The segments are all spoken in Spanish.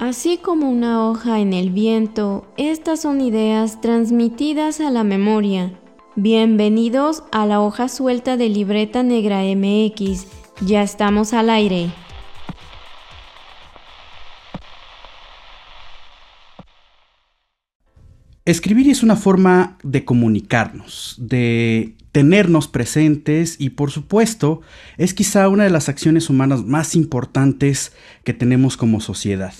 Así como una hoja en el viento, estas son ideas transmitidas a la memoria. Bienvenidos a la hoja suelta de Libreta Negra MX. Ya estamos al aire. Escribir es una forma de comunicarnos, de tenernos presentes y por supuesto es quizá una de las acciones humanas más importantes que tenemos como sociedad.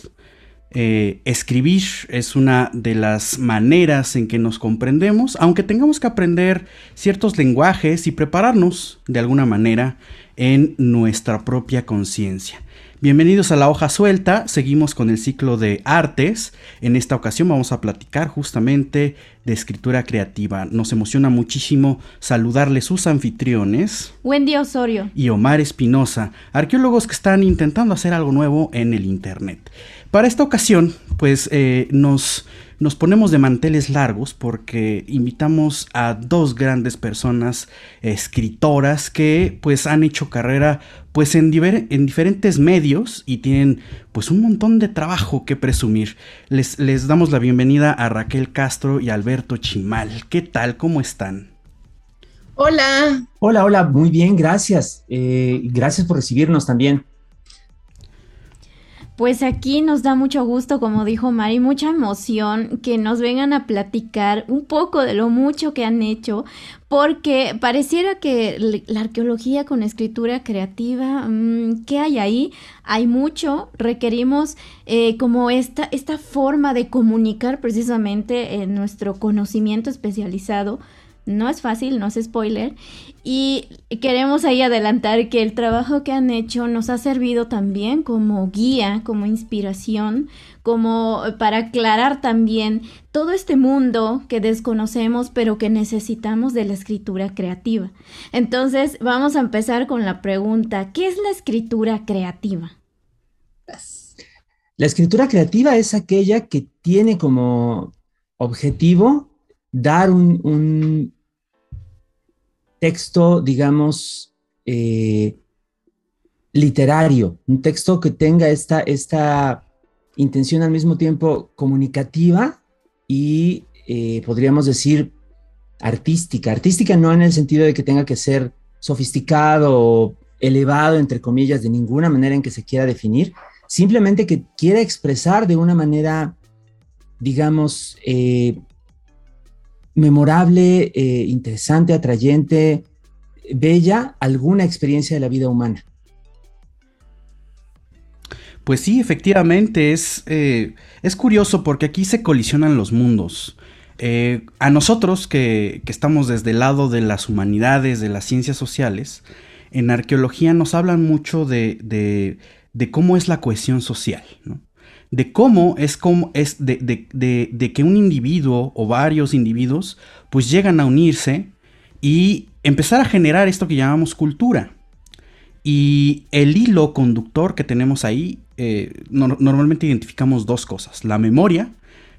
Eh, escribir es una de las maneras en que nos comprendemos, aunque tengamos que aprender ciertos lenguajes y prepararnos de alguna manera en nuestra propia conciencia. Bienvenidos a la hoja suelta, seguimos con el ciclo de artes. En esta ocasión vamos a platicar justamente de escritura creativa. Nos emociona muchísimo saludarle sus anfitriones. Wendy Osorio. Y Omar Espinosa, arqueólogos que están intentando hacer algo nuevo en el Internet. Para esta ocasión, pues eh, nos nos ponemos de manteles largos porque invitamos a dos grandes personas escritoras que pues han hecho carrera pues en, en diferentes medios y tienen pues un montón de trabajo que presumir. Les, les damos la bienvenida a Raquel Castro y Alberto Chimal. ¿Qué tal? ¿Cómo están? Hola. Hola, hola, muy bien, gracias. Eh, gracias por recibirnos también. Pues aquí nos da mucho gusto, como dijo Mari, mucha emoción que nos vengan a platicar un poco de lo mucho que han hecho, porque pareciera que la arqueología con escritura creativa, mm, ¿qué hay ahí? Hay mucho, requerimos eh, como esta, esta forma de comunicar precisamente en nuestro conocimiento especializado no es fácil, no es spoiler. Y queremos ahí adelantar que el trabajo que han hecho nos ha servido también como guía, como inspiración, como para aclarar también todo este mundo que desconocemos pero que necesitamos de la escritura creativa. Entonces vamos a empezar con la pregunta, ¿qué es la escritura creativa? La escritura creativa es aquella que tiene como objetivo dar un, texto, digamos, eh, literario, un texto que tenga esta, esta intención al mismo tiempo comunicativa y eh, podríamos decir artística. Artística no en el sentido de que tenga que ser sofisticado o elevado, entre comillas, de ninguna manera en que se quiera definir, simplemente que quiera expresar de una manera, digamos, eh, memorable, eh, interesante, atrayente, bella, alguna experiencia de la vida humana. Pues sí, efectivamente, es, eh, es curioso porque aquí se colisionan los mundos. Eh, a nosotros que, estamos desde el lado de las humanidades, de las ciencias sociales, en arqueología nos hablan mucho de, de, de cómo es la cohesión social. ¿no? De cómo es, como es de, que un individuo o varios individuos pues llegan a unirse y empezar a generar esto que llamamos cultura. Y el hilo conductor que tenemos ahí, eh, normalmente identificamos dos cosas. La memoria,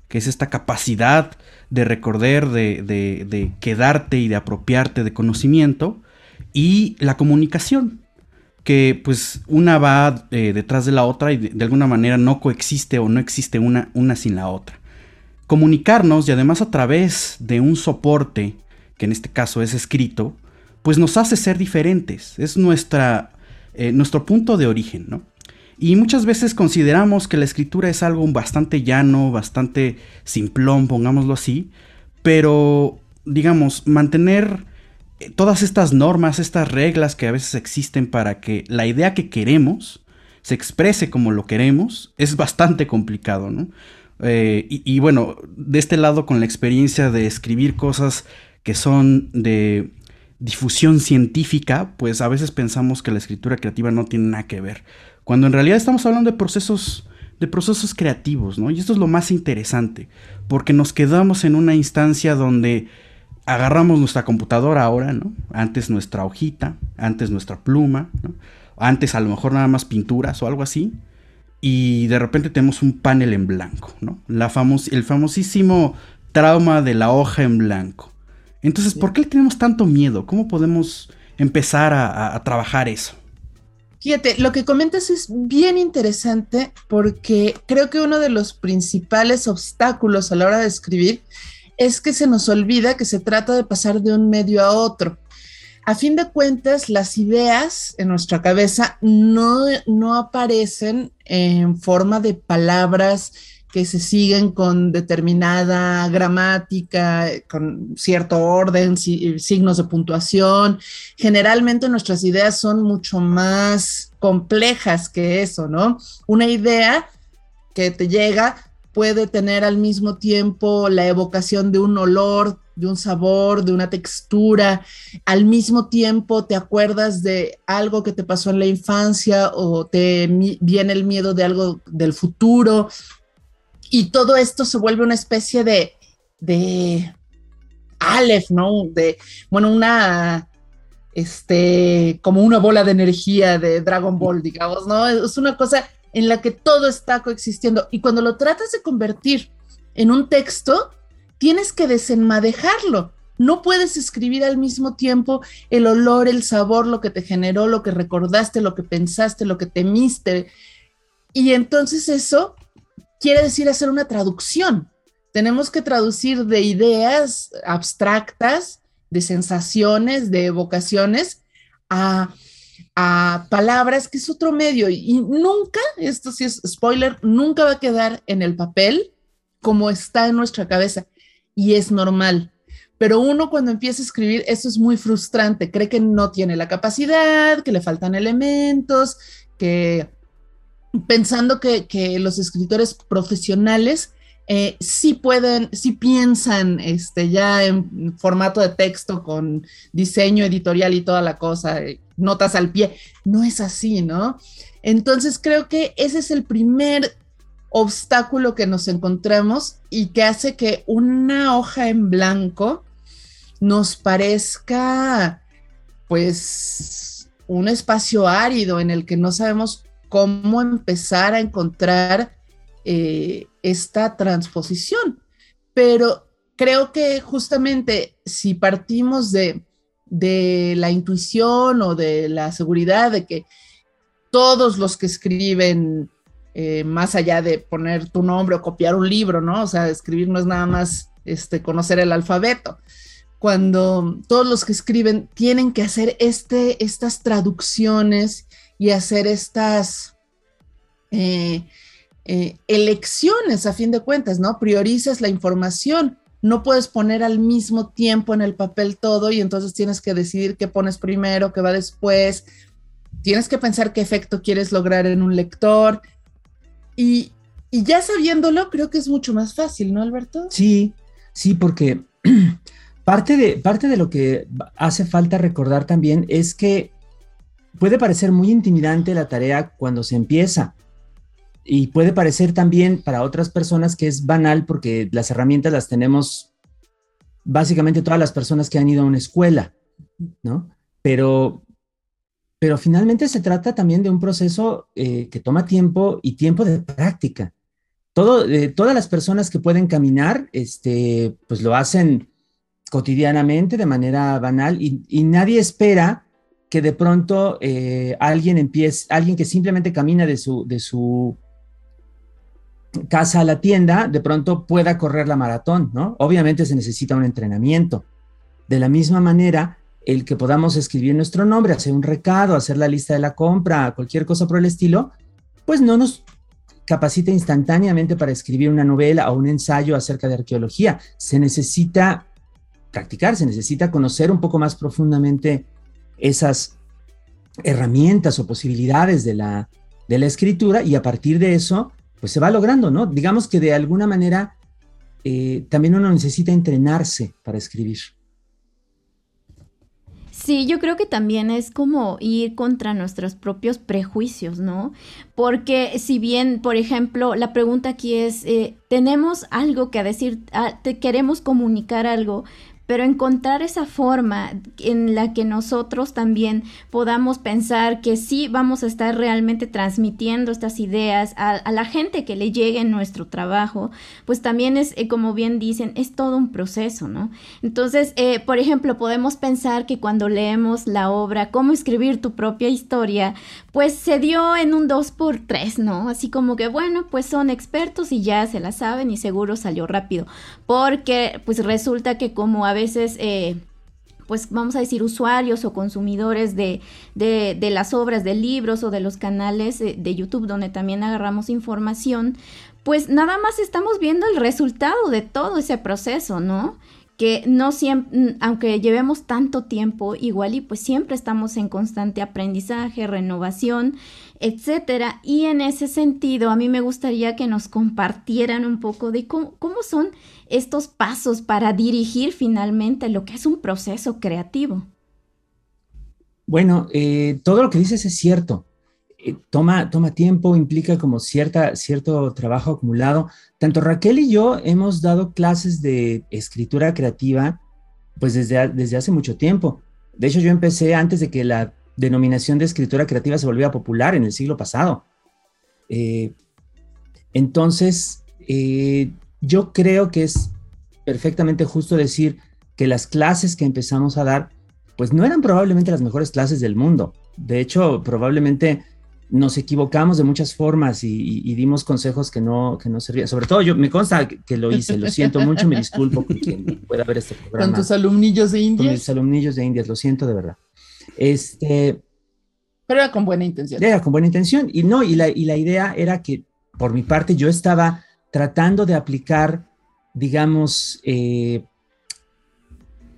que es esta capacidad de recordar, de, de, quedarte y de apropiarte de conocimiento, y la comunicación, que pues una va eh, detrás de la otra y de, alguna manera no coexiste o no existe una, una sin la otra. Comunicarnos y además a través de un soporte, que en este caso es escrito, pues nos hace ser diferentes, es nuestra, eh, nuestro punto de origen, ¿no? Y muchas veces consideramos que la escritura es algo bastante llano, bastante simplón, pongámoslo así, pero digamos, mantener todas estas normas, estas reglas que a veces existen para que la idea que queremos se exprese como lo queremos, es bastante complicado, ¿no? Eh, y, bueno, de este lado con la experiencia de escribir cosas que son de difusión científica, pues a veces pensamos que la escritura creativa no tiene nada que ver, cuando en realidad estamos hablando de procesos de procesos creativos, ¿no? Y esto es lo más interesante, porque nos quedamos en una instancia donde agarramos nuestra computadora ahora, ¿no? Antes nuestra hojita, antes nuestra pluma, ¿no? Antes a lo mejor nada más pinturas o algo así. Y de repente tenemos un panel en blanco, ¿no? El famosísimo trauma de la hoja en blanco. Entonces, ¿por qué le tenemos tanto miedo? ¿Cómo podemos empezar a, trabajar eso? Fíjate, lo que comentas es bien interesante porque creo que uno de los principales obstáculos a la hora de escribir es que se nos olvida que se trata de pasar de un medio a otro. A fin de cuentas, las ideas en nuestra cabeza no, no aparecen en forma de palabras que se siguen con determinada gramática, con cierto orden, signos de puntuación. Generalmente nuestras ideas son mucho más complejas que eso, ¿no? Una idea que te llega puede tener al mismo tiempo la evocación de un olor, de un sabor, de una textura. Al mismo tiempo te acuerdas de algo que te pasó en la infancia o te viene el miedo de algo del futuro y todo esto se vuelve una especie de, de Aleph, ¿no? De, bueno, una, este, como una bola de energía de Dragon Ball, digamos, ¿no? Es una cosa en la que todo está coexistiendo. Y cuando lo tratas de convertir en un texto, tienes que desenmadejarlo. No puedes escribir al mismo tiempo el olor, el sabor, lo que te generó, lo que recordaste, lo que pensaste, lo que temiste. Y entonces eso quiere decir hacer una traducción. Tenemos que traducir de ideas abstractas, de sensaciones, de evocaciones, a, palabras, que es otro medio. Y nunca, esto sí es spoiler, nunca va a quedar en el papel como está en nuestra cabeza. Y es normal. Pero uno cuando empieza a escribir, eso es muy frustrante. Cree que no tiene la capacidad, que le faltan elementos, que pensando que, los escritores profesionales eh, sí pueden, sí piensan este, ya en formato de texto con diseño editorial y toda la cosa, eh, notas al pie. No es así, ¿no? Entonces creo que ese es el primer obstáculo que nos encontramos y que hace que una hoja en blanco nos parezca pues un espacio árido en el que no sabemos cómo empezar a encontrar eh, esta transposición. Pero creo que justamente si partimos de, la intuición o de la seguridad de que todos los que escriben, eh, más allá de poner tu nombre o copiar un libro, ¿no? O sea, escribir no es nada más este, conocer el alfabeto. Cuando todos los que escriben tienen que hacer este, estas traducciones y hacer estas eh, eh, elecciones a fin de cuentas, ¿no? Priorizas la información. No puedes poner al mismo tiempo en el papel todo y entonces tienes que decidir qué pones primero, qué va después. Tienes que pensar qué efecto quieres lograr en un lector. Y, y ya sabiéndolo, creo que es mucho más fácil, ¿no, Alberto? Sí, sí, porque parte de, parte de lo que hace falta recordar también es que puede parecer muy intimidante la tarea cuando se empieza. Y puede parecer también para otras personas que es banal porque las herramientas las tenemos básicamente todas las personas que han ido a una escuela, ¿no? Pero, pero finalmente se trata también de un proceso eh, que toma tiempo y tiempo de práctica. Todo, eh, todas las personas que pueden caminar, este, pues lo hacen cotidianamente de manera banal y, y nadie espera que de pronto eh, alguien empiece, alguien que simplemente camina de su, de su casa a la tienda, de pronto pueda correr la maratón, ¿no? Obviamente se necesita un entrenamiento. De la misma manera, el que podamos escribir nuestro nombre, hacer un recado, hacer la lista de la compra, cualquier cosa por el estilo, pues no nos capacita instantáneamente para escribir una novela o un ensayo acerca de arqueología. Se necesita practicar, se necesita conocer un poco más profundamente esas herramientas o posibilidades de la, de la escritura y a partir de eso, pues se va logrando, ¿no? Digamos que de alguna manera eh, también uno necesita entrenarse para escribir. Sí, yo creo que también es como ir contra nuestros propios prejuicios, ¿no? Porque si bien, por ejemplo, la pregunta aquí es, eh, tenemos algo que decir, queremos comunicar algo, pero encontrar esa forma en la que nosotros también podamos pensar que sí vamos a estar realmente transmitiendo estas ideas a, la gente que le llegue nuestro trabajo, pues también es, eh, como bien dicen, es todo un proceso, ¿no? Entonces, eh, por ejemplo, podemos pensar que cuando leemos la obra, cómo escribir tu propia historia, pues se dio en un 2x3, ¿no? Así como que, bueno, pues son expertos y ya se la saben y seguro salió rápido, porque pues resulta que como a veces... Eh, pues vamos a decir usuarios o consumidores de, de, las obras de libros o de los canales de YouTube donde también agarramos información, pues nada más estamos viendo el resultado de todo ese proceso, ¿no? que no siempre, aunque llevemos tanto tiempo, igual y pues siempre estamos en constante aprendizaje, renovación, etcétera. Y en ese sentido, a mí me gustaría que nos compartieran un poco de cómo, son estos pasos para dirigir finalmente lo que es un proceso creativo. Bueno, eh, todo lo que dices es cierto. Eh, toma, toma tiempo, implica como cierta, cierto trabajo acumulado. Tanto Raquel y yo hemos dado clases de escritura creativa pues desde, desde hace mucho tiempo. De hecho, yo empecé antes de que la denominación de escritura creativa se volviera popular en el siglo pasado. Eh, entonces, yo creo que es perfectamente justo decir que las clases que empezamos a dar, pues no eran probablemente las mejores clases del mundo. De hecho, probablemente nos equivocamos de muchas formas y, dimos consejos que no, que no servían. Sobre todo yo, me consta que lo hice, lo siento mucho, me disculpo con quien pueda ver este programa. Con tus alumnillos de Indias. Con mis alumnillos de Indias, lo siento de verdad. Este, Pero era con buena intención. Era con buena intención. Y no, y la, y la idea era que, por mi parte, yo estaba tratando de aplicar, digamos, eh,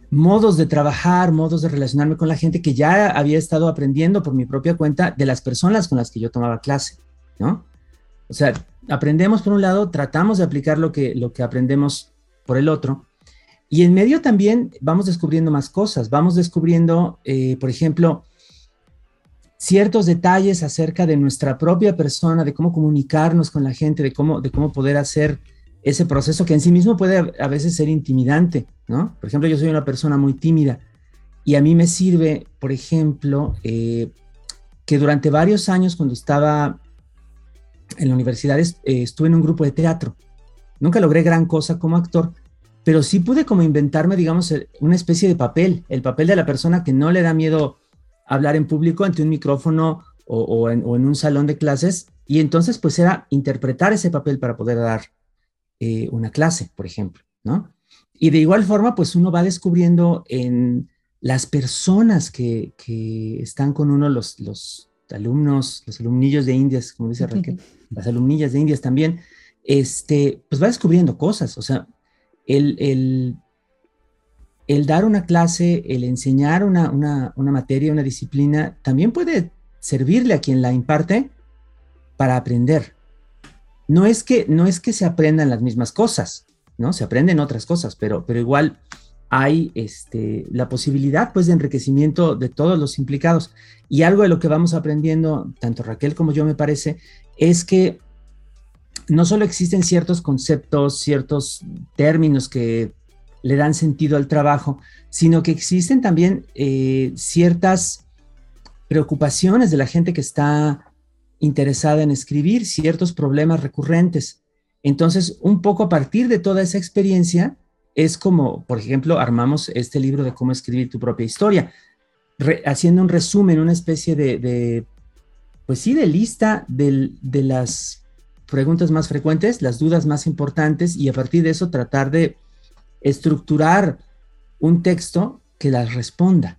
modos de trabajar, modos de relacionarme con la gente que ya había estado aprendiendo por mi propia cuenta de las personas con las que yo tomaba clase, ¿no? O sea, aprendemos por un lado, tratamos de aplicar lo que, lo que aprendemos por el otro, y en medio también vamos descubriendo más cosas, vamos descubriendo, eh, por ejemplo, ciertos detalles acerca de nuestra propia persona, de cómo comunicarnos con la gente, de cómo, de cómo poder hacer ese proceso que en sí mismo puede a veces ser intimidante, ¿no? Por ejemplo, yo soy una persona muy tímida y a mí me sirve, por ejemplo, eh, que durante varios años cuando estaba en la universidad eh, estuve en un grupo de teatro. Nunca logré gran cosa como actor, pero sí pude como inventarme, digamos, una especie de papel, el papel de la persona que no le da miedo hablar en público ante un micrófono o, en, o en un salón de clases, y entonces pues era interpretar ese papel para poder dar eh, una clase, por ejemplo, ¿no? Y de igual forma, pues uno va descubriendo en las personas que, están con uno, los, los alumnos, los alumnillos de Indias, como dice Raquel, las alumnillas de Indias también, este, pues va descubriendo cosas, o sea, el, el, dar una clase, el enseñar una, una, una materia, una disciplina, también puede servirle a quien la imparte para aprender, no es que, no es que se aprendan las mismas cosas, ¿no? Se aprenden otras cosas, pero, pero igual hay este, la posibilidad pues de enriquecimiento de todos los implicados. Y algo de lo que vamos aprendiendo, tanto Raquel como yo me parece, es que no solo existen ciertos conceptos, ciertos términos que le dan sentido al trabajo, sino que existen también eh, ciertas preocupaciones de la gente que está interesada en escribir ciertos problemas recurrentes. Entonces, un poco a partir de toda esa experiencia, es como, por ejemplo, armamos este libro de cómo escribir tu propia historia, haciendo un resumen, una especie de, pues sí, de lista de las preguntas más frecuentes, las dudas más importantes, y a partir de eso tratar de estructurar un texto que las responda.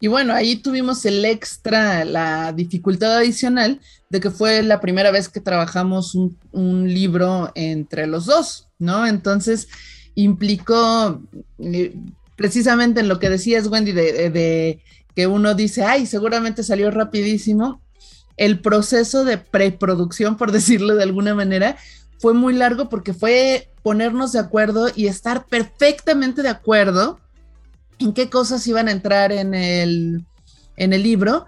Y bueno, ahí tuvimos el extra, la dificultad adicional de que fue la primera vez que trabajamos un, libro entre los dos, ¿no? Entonces implicó eh, precisamente en lo que decías, Wendy, de, que uno dice, ay, seguramente salió rapidísimo. El proceso de preproducción, por decirlo de alguna manera, fue muy largo porque fue ponernos de acuerdo y estar perfectamente de acuerdo en qué cosas iban a entrar en el, en el libro,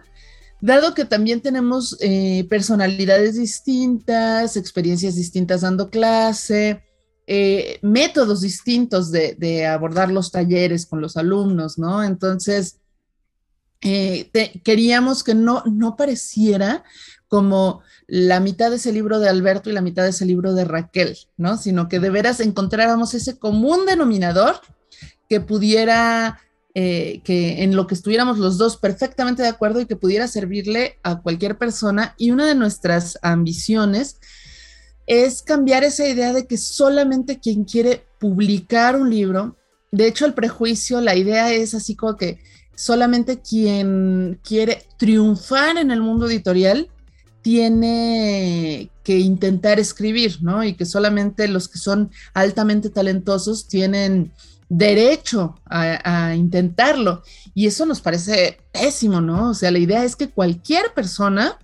dado que también tenemos eh, personalidades distintas, experiencias distintas dando clase, eh, métodos distintos de, abordar los talleres con los alumnos, ¿no? Entonces, eh, queríamos que no, no pareciera como la mitad de ese libro de Alberto y la mitad de ese libro de Raquel, ¿no? Sino que de veras encontráramos ese común denominador que pudiera, eh, que en lo que estuviéramos los dos perfectamente de acuerdo y que pudiera servirle a cualquier persona. Y una de nuestras ambiciones es cambiar esa idea de que solamente quien quiere publicar un libro, de hecho el prejuicio, la idea es así como que solamente quien quiere triunfar en el mundo editorial tiene que intentar escribir, ¿no? Y que solamente los que son altamente talentosos tienen derecho a, intentarlo. Y eso nos parece pésimo, ¿no? O sea, la idea es que cualquier persona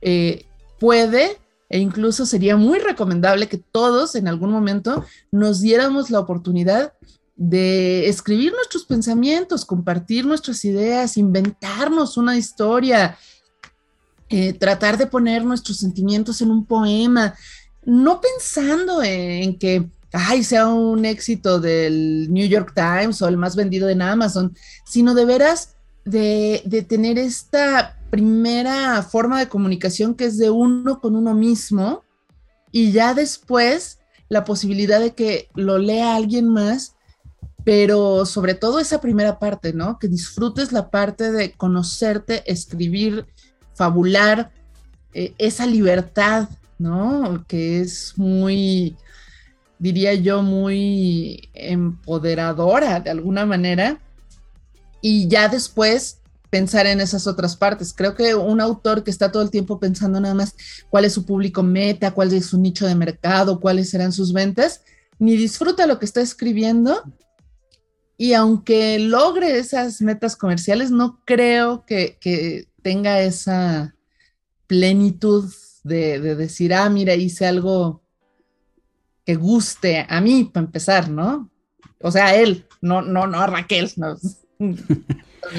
eh, puede e incluso sería muy recomendable que todos en algún momento nos diéramos la oportunidad de escribir nuestros pensamientos, compartir nuestras ideas, inventarnos una historia, eh, tratar de poner nuestros sentimientos en un poema, no pensando en que ay, sea un éxito del New York Times o el más vendido en Amazon, sino de veras de, de tener esta primera forma de comunicación que es de uno con uno mismo y ya después la posibilidad de que lo lea alguien más, pero sobre todo esa primera parte, ¿no? Que disfrutes la parte de conocerte, escribir, fabular, eh, esa libertad, ¿no? Que es muy, diría yo, muy empoderadora de alguna manera. Y ya después pensar en esas otras partes. Creo que un autor que está todo el tiempo pensando nada más cuál es su público meta, cuál es su nicho de mercado, cuáles serán sus ventas, ni disfruta lo que está escribiendo. Y aunque logre esas metas comerciales, no creo que, tenga esa plenitud de, de, decir, ah, mira, hice algo que guste a mí, para empezar, ¿no? O sea, a él, no, no, no a Raquel, no.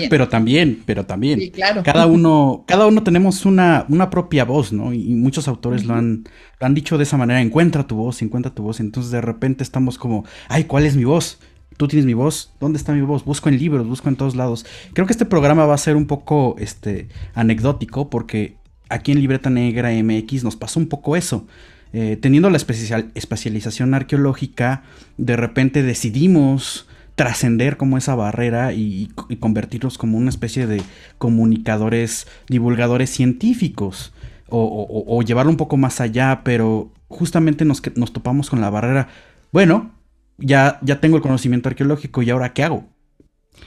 Pero también, pero también. Sí, claro. Cada uno, cada uno tenemos una, una propia voz, ¿no? Y, muchos autores lo, han, han dicho de esa manera, encuentra tu voz, encuentra tu voz. Entonces de repente estamos como, ay, ¿cuál es mi voz? Tú tienes mi voz, ¿dónde está mi voz? Busco en libros, busco en todos lados. Creo que este programa va a ser un poco este, anecdótico porque aquí en Libreta Negra MX nos pasó un poco eso. Eh, teniendo la especialización arqueológica, de repente decidimos trascender como esa barrera y, convertirlos como una especie de comunicadores, divulgadores científicos o, llevarlo un poco más allá, pero justamente nos topamos con la barrera, bueno, ya, ya tengo el conocimiento arqueológico y ahora ¿qué hago?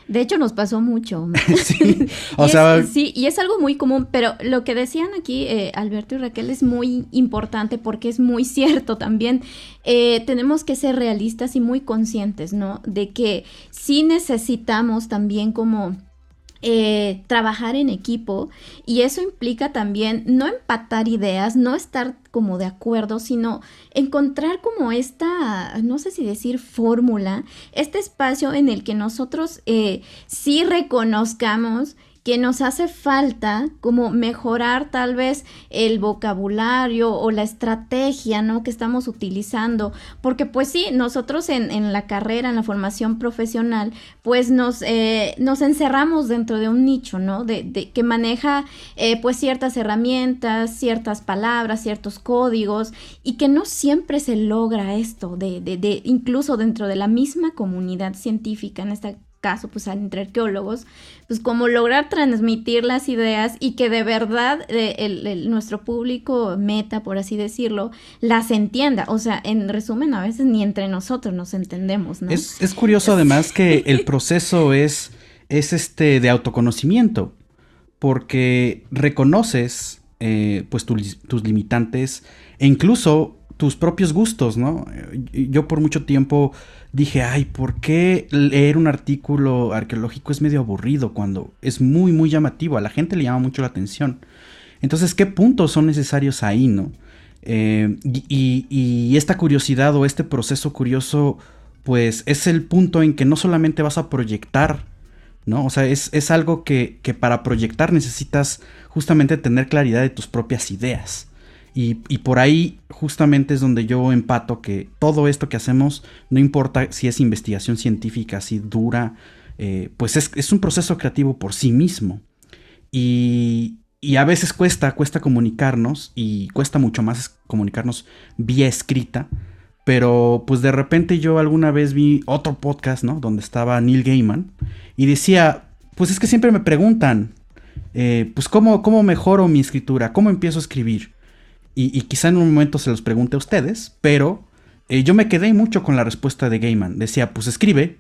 De hecho, nos pasó mucho. sí, o sea... sí, y es algo muy común, pero lo que decían aquí eh, Alberto y Raquel es muy importante porque es muy cierto también. Eh, tenemos que ser realistas y muy conscientes, ¿no? De que sí necesitamos también como eh, trabajar en equipo y eso implica también no empatar ideas, no estar como de acuerdo, sino encontrar como esta, no sé si decir fórmula, este espacio en el que nosotros eh, sí reconozcamos que nos hace falta como mejorar tal vez el vocabulario o la estrategia, ¿no? Que estamos utilizando, porque pues sí, nosotros en, la carrera, en la formación profesional, pues nos, eh, nos encerramos dentro de un nicho, ¿no? De, que maneja eh, pues ciertas herramientas, ciertas palabras, ciertos códigos y que no siempre se logra esto, de, de, de incluso dentro de la misma comunidad científica, en esta caso, pues entre arqueólogos, pues como lograr transmitir las ideas y que de verdad eh, el, nuestro público meta, por así decirlo, las entienda. O sea, en resumen, a veces ni entre nosotros nos entendemos, ¿no? Es, es curioso además que el proceso es, es este de autoconocimiento, porque reconoces eh, pues tus limitantes e incluso tus propios gustos, ¿no? Yo por mucho tiempo dije, ay, ¿por qué leer un artículo arqueológico es medio aburrido cuando es muy, muy llamativo? A la gente le llama mucho la atención. Entonces, ¿qué puntos son necesarios ahí, no? Eh, y, esta curiosidad o este proceso curioso, pues es el punto en que no solamente vas a proyectar, ¿no? O sea, es, es algo que, que para proyectar necesitas justamente tener claridad de tus propias ideas. Y, por ahí justamente es donde yo empato que todo esto que hacemos, no importa si es investigación científica, si dura, eh, pues es, un proceso creativo por sí mismo. Y, y a veces cuesta, cuesta comunicarnos y cuesta mucho más comunicarnos vía escrita. Pero pues de repente yo alguna vez vi otro podcast, ¿no? Donde estaba Neil Gaiman y decía, pues es que siempre me preguntan, eh, pues ¿cómo, ¿cómo mejoro mi escritura? ¿Cómo empiezo a escribir? Y, quizá en un momento se los pregunte a ustedes, pero eh, yo me quedé mucho con la respuesta de Gaiman. Decía, pues escribe,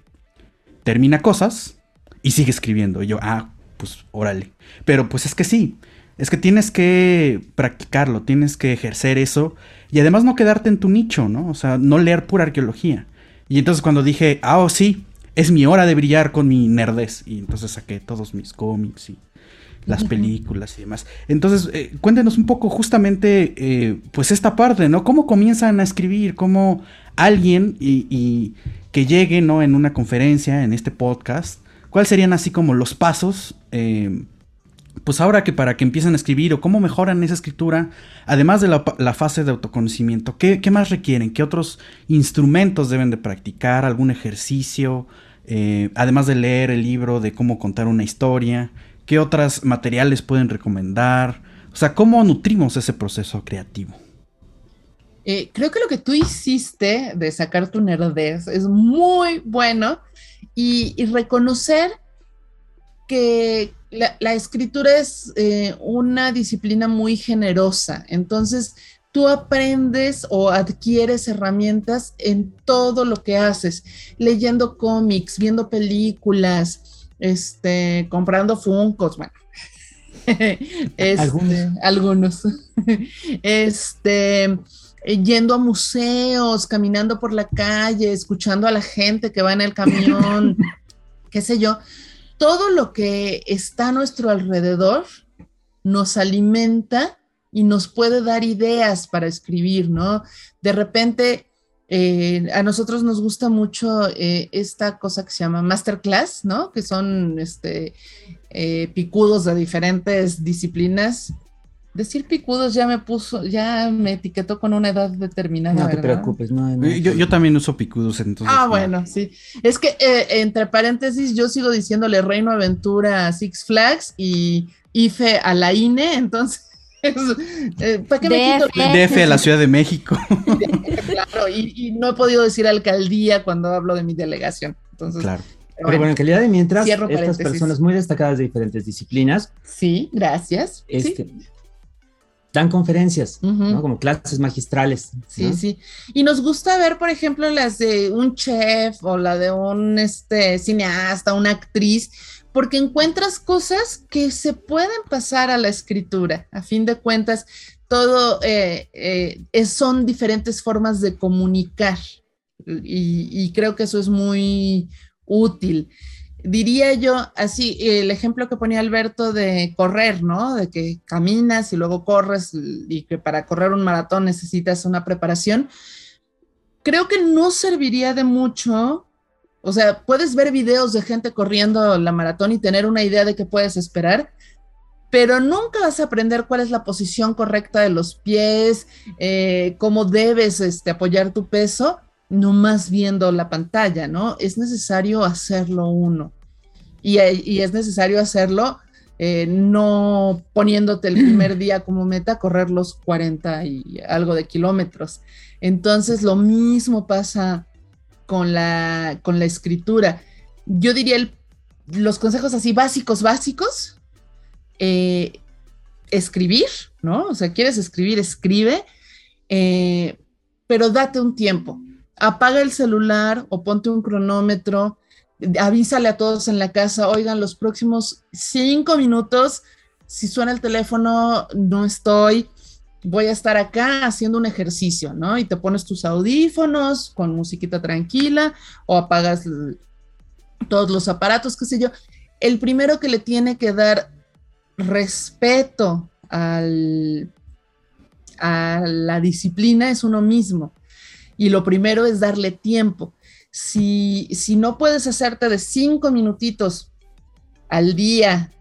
termina cosas y sigue escribiendo. Y yo, ah, pues órale. Pero pues es que sí, es que tienes que practicarlo, tienes que ejercer eso y además no quedarte en tu nicho, ¿no? O sea, no leer pura arqueología. Y entonces cuando dije, ah, oh, sí, es mi hora de brillar con mi nerdez. Y entonces saqué todos mis cómics y las películas y demás. Entonces, eh, cuéntenos un poco justamente, eh, pues esta parte, ¿no? ¿Cómo comienzan a escribir? ¿Cómo alguien y, que llegue, ¿no? En una conferencia, en este podcast, ¿cuáles serían así como los pasos? Eh, pues ahora que para que empiecen a escribir o cómo mejoran esa escritura, además de la, fase de autoconocimiento, ¿qué, más requieren? ¿Qué otros instrumentos deben de practicar? ¿Algún ejercicio? además de leer el libro de cómo contar una historia, ¿Qué otros materiales pueden recomendar? O sea, ¿cómo nutrimos ese proceso creativo? Eh, creo que lo que tú hiciste de sacar tu nerdez es muy bueno y, reconocer que la, escritura es eh, una disciplina muy generosa. Entonces, tú aprendes o adquieres herramientas en todo lo que haces, leyendo cómics, viendo películas, este, comprando Funcos, bueno. Este, algunos. este, yendo a museos, caminando por la calle, escuchando a la gente que va en el camión, qué sé yo. Todo lo que está a nuestro alrededor nos alimenta y nos puede dar ideas para escribir, ¿no? De repente eh, a nosotros nos gusta mucho eh, esta cosa que se llama masterclass, ¿no? Que son este, eh, picudos de diferentes disciplinas. Decir picudos ya me puso, ya me etiquetó con una edad determinada. No te preocupes, no, yo, también uso picudos, entonces. Ah, bueno, sí. Es que entre paréntesis, yo sigo diciéndole Reino Aventura a Six Flags y IFE a la INE, entonces Eh, ¿Para qué me DF a la Ciudad de México. claro, y, no he podido decir alcaldía cuando hablo de mi delegación. Entonces, claro. Pero bueno, en calidad de mientras, estas personas muy destacadas de diferentes disciplinas. Sí, gracias. Este, dan conferencias, ¿no? Como clases magistrales. Sí, sí. Y nos gusta ver, por ejemplo, las de un chef o la de un este, cineasta, una actriz, porque encuentras cosas que se pueden pasar a la escritura. A fin de cuentas, todo eh, eh, son diferentes formas de comunicar y, creo que eso es muy útil. Diría yo así, el ejemplo que ponía Alberto de correr, ¿no? De que caminas y luego corres y que para correr un maratón necesitas una preparación. Creo que no serviría de mucho o sea, puedes ver videos de gente corriendo la maratón y tener una idea de qué puedes esperar, pero nunca vas a aprender cuál es la posición correcta de los pies, eh, cómo debes este, apoyar tu peso, nomás viendo la pantalla, ¿no? Es necesario hacerlo uno. Y, es necesario hacerlo eh, no poniéndote el primer día como meta correr los 40 y algo de kilómetros. Entonces, lo mismo pasa con la, con la escritura. Yo diría los consejos así básicos, básicos. Eh, escribir, ¿no? O sea, quieres escribir, escribe, eh, pero date un tiempo. Apaga el celular o ponte un cronómetro, avísale a todos en la casa, oigan, los próximos cinco minutos, si suena el teléfono, no estoy, voy a estar acá haciendo un ejercicio, ¿no? Y te pones tus audífonos con musiquita tranquila o apagas todos los aparatos, qué sé yo. El primero que le tiene que dar respeto al, a la disciplina es uno mismo. Y lo primero es darle tiempo. Si, si no puedes hacerte de cinco minutitos al día,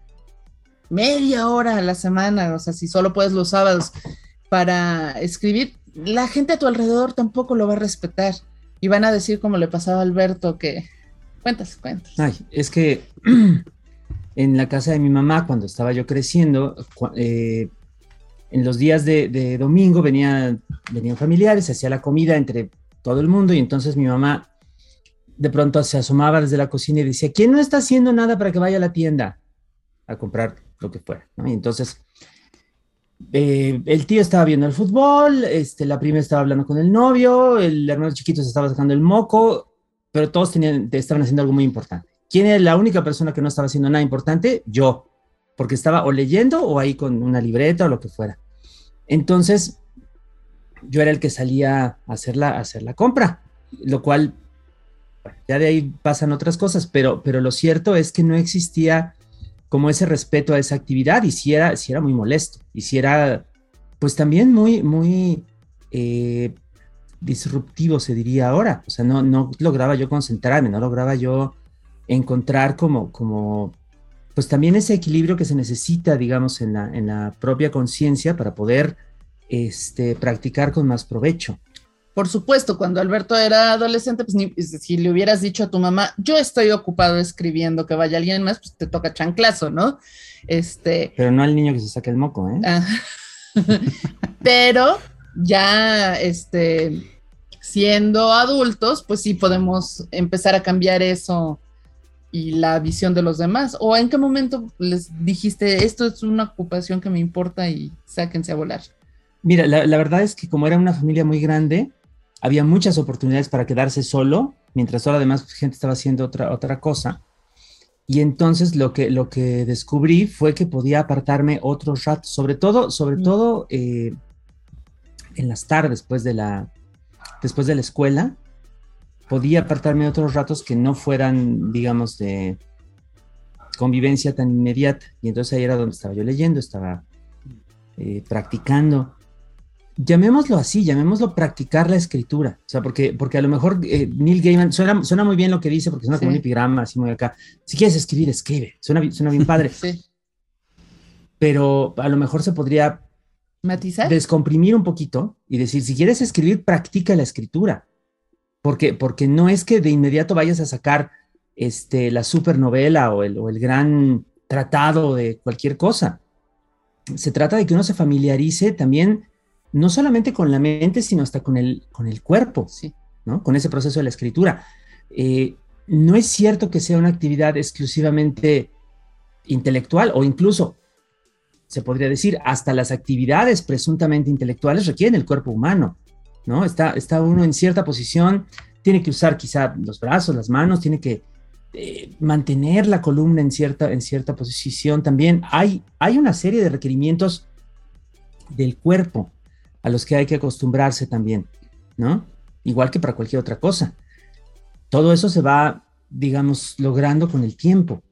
media hora a la semana, o sea, si solo puedes los sábados, para escribir, la gente a tu alrededor tampoco lo va a respetar y van a decir como le pasaba a Alberto que cuentas, cuentas. Ay, es que en la casa de mi mamá, cuando estaba yo creciendo, eh, en los días de, domingo venían, venían familiares, se hacía la comida entre todo el mundo y entonces mi mamá de pronto se asomaba desde la cocina y decía, ¿quién no está haciendo nada para que vaya a la tienda a comprar lo que fuera? Y entonces eh, el tío estaba viendo el fútbol, este, la prima estaba hablando con el novio, el hermano chiquito se estaba sacando el moco, pero todos tenían, estaban haciendo algo muy importante. ¿Quién era la única persona que no estaba haciendo nada importante? Yo, porque estaba o leyendo o ahí con una libreta o lo que fuera. Entonces, yo era el que salía a hacer la, hacer la compra, lo cual, ya de ahí pasan otras cosas, pero lo cierto es que no existía como ese respeto a esa actividad y si era, si era muy molesto y si era, pues también muy, muy eh, disruptivo, se diría ahora. O sea, no, no lograba yo concentrarme, no lograba yo encontrar como, como, pues también ese equilibrio que se necesita, digamos, en la, en la propia conciencia para poder este, practicar con más provecho. Por supuesto, cuando Alberto era adolescente, pues si le hubieras dicho a tu mamá, yo estoy ocupado escribiendo, que vaya alguien más, pues te toca chanclazo, ¿no? Este. Pero no al niño que se saque el moco, ¿eh? Ah. Pero ya, este, siendo adultos, pues sí podemos empezar a cambiar eso y la visión de los demás. ¿O en qué momento les dijiste, esto es una ocupación que me importa y sáquense a volar? Mira, la, la verdad es que como era una familia muy grande, había muchas oportunidades para quedarse solo, mientras toda la demás gente estaba haciendo otra, otra cosa. Y entonces lo que, lo que descubrí fue que podía apartarme otros ratos, sobre todo, sobre mm. todo eh, en las tardes después de, la, después de la escuela, podía apartarme otros ratos que no fueran, digamos, de convivencia tan inmediata. Y entonces ahí era donde estaba yo leyendo, estaba eh, practicando llamémoslo así, llamémoslo practicar la escritura. O sea, porque, porque a lo mejor eh, Neil Gaiman, suena, suena, muy bien lo que dice, porque suena como un epigrama, así muy acá. Si quieres escribir, escribe. Suena, suena bien padre. sí. Pero a lo mejor se podría matizar, descomprimir un poquito y decir, si quieres escribir, practica la escritura. Porque, porque no es que de inmediato vayas a sacar este, la supernovela o el, o el gran tratado de cualquier cosa. Se trata de que uno se familiarice también no solamente con la mente, sino hasta con el, con el cuerpo, sí. ¿no? Con ese proceso de la escritura. Eh, no es cierto que sea una actividad exclusivamente intelectual o incluso, se podría decir, hasta las actividades presuntamente intelectuales requieren el cuerpo humano, ¿no? Está, está uno en cierta posición, tiene que usar quizá los brazos, las manos, tiene que eh, mantener la columna en cierta, en cierta posición también. Hay, hay una serie de requerimientos del cuerpo a los que hay que acostumbrarse también, ¿no? Igual que para cualquier otra cosa. Todo eso se va, digamos, logrando con el tiempo.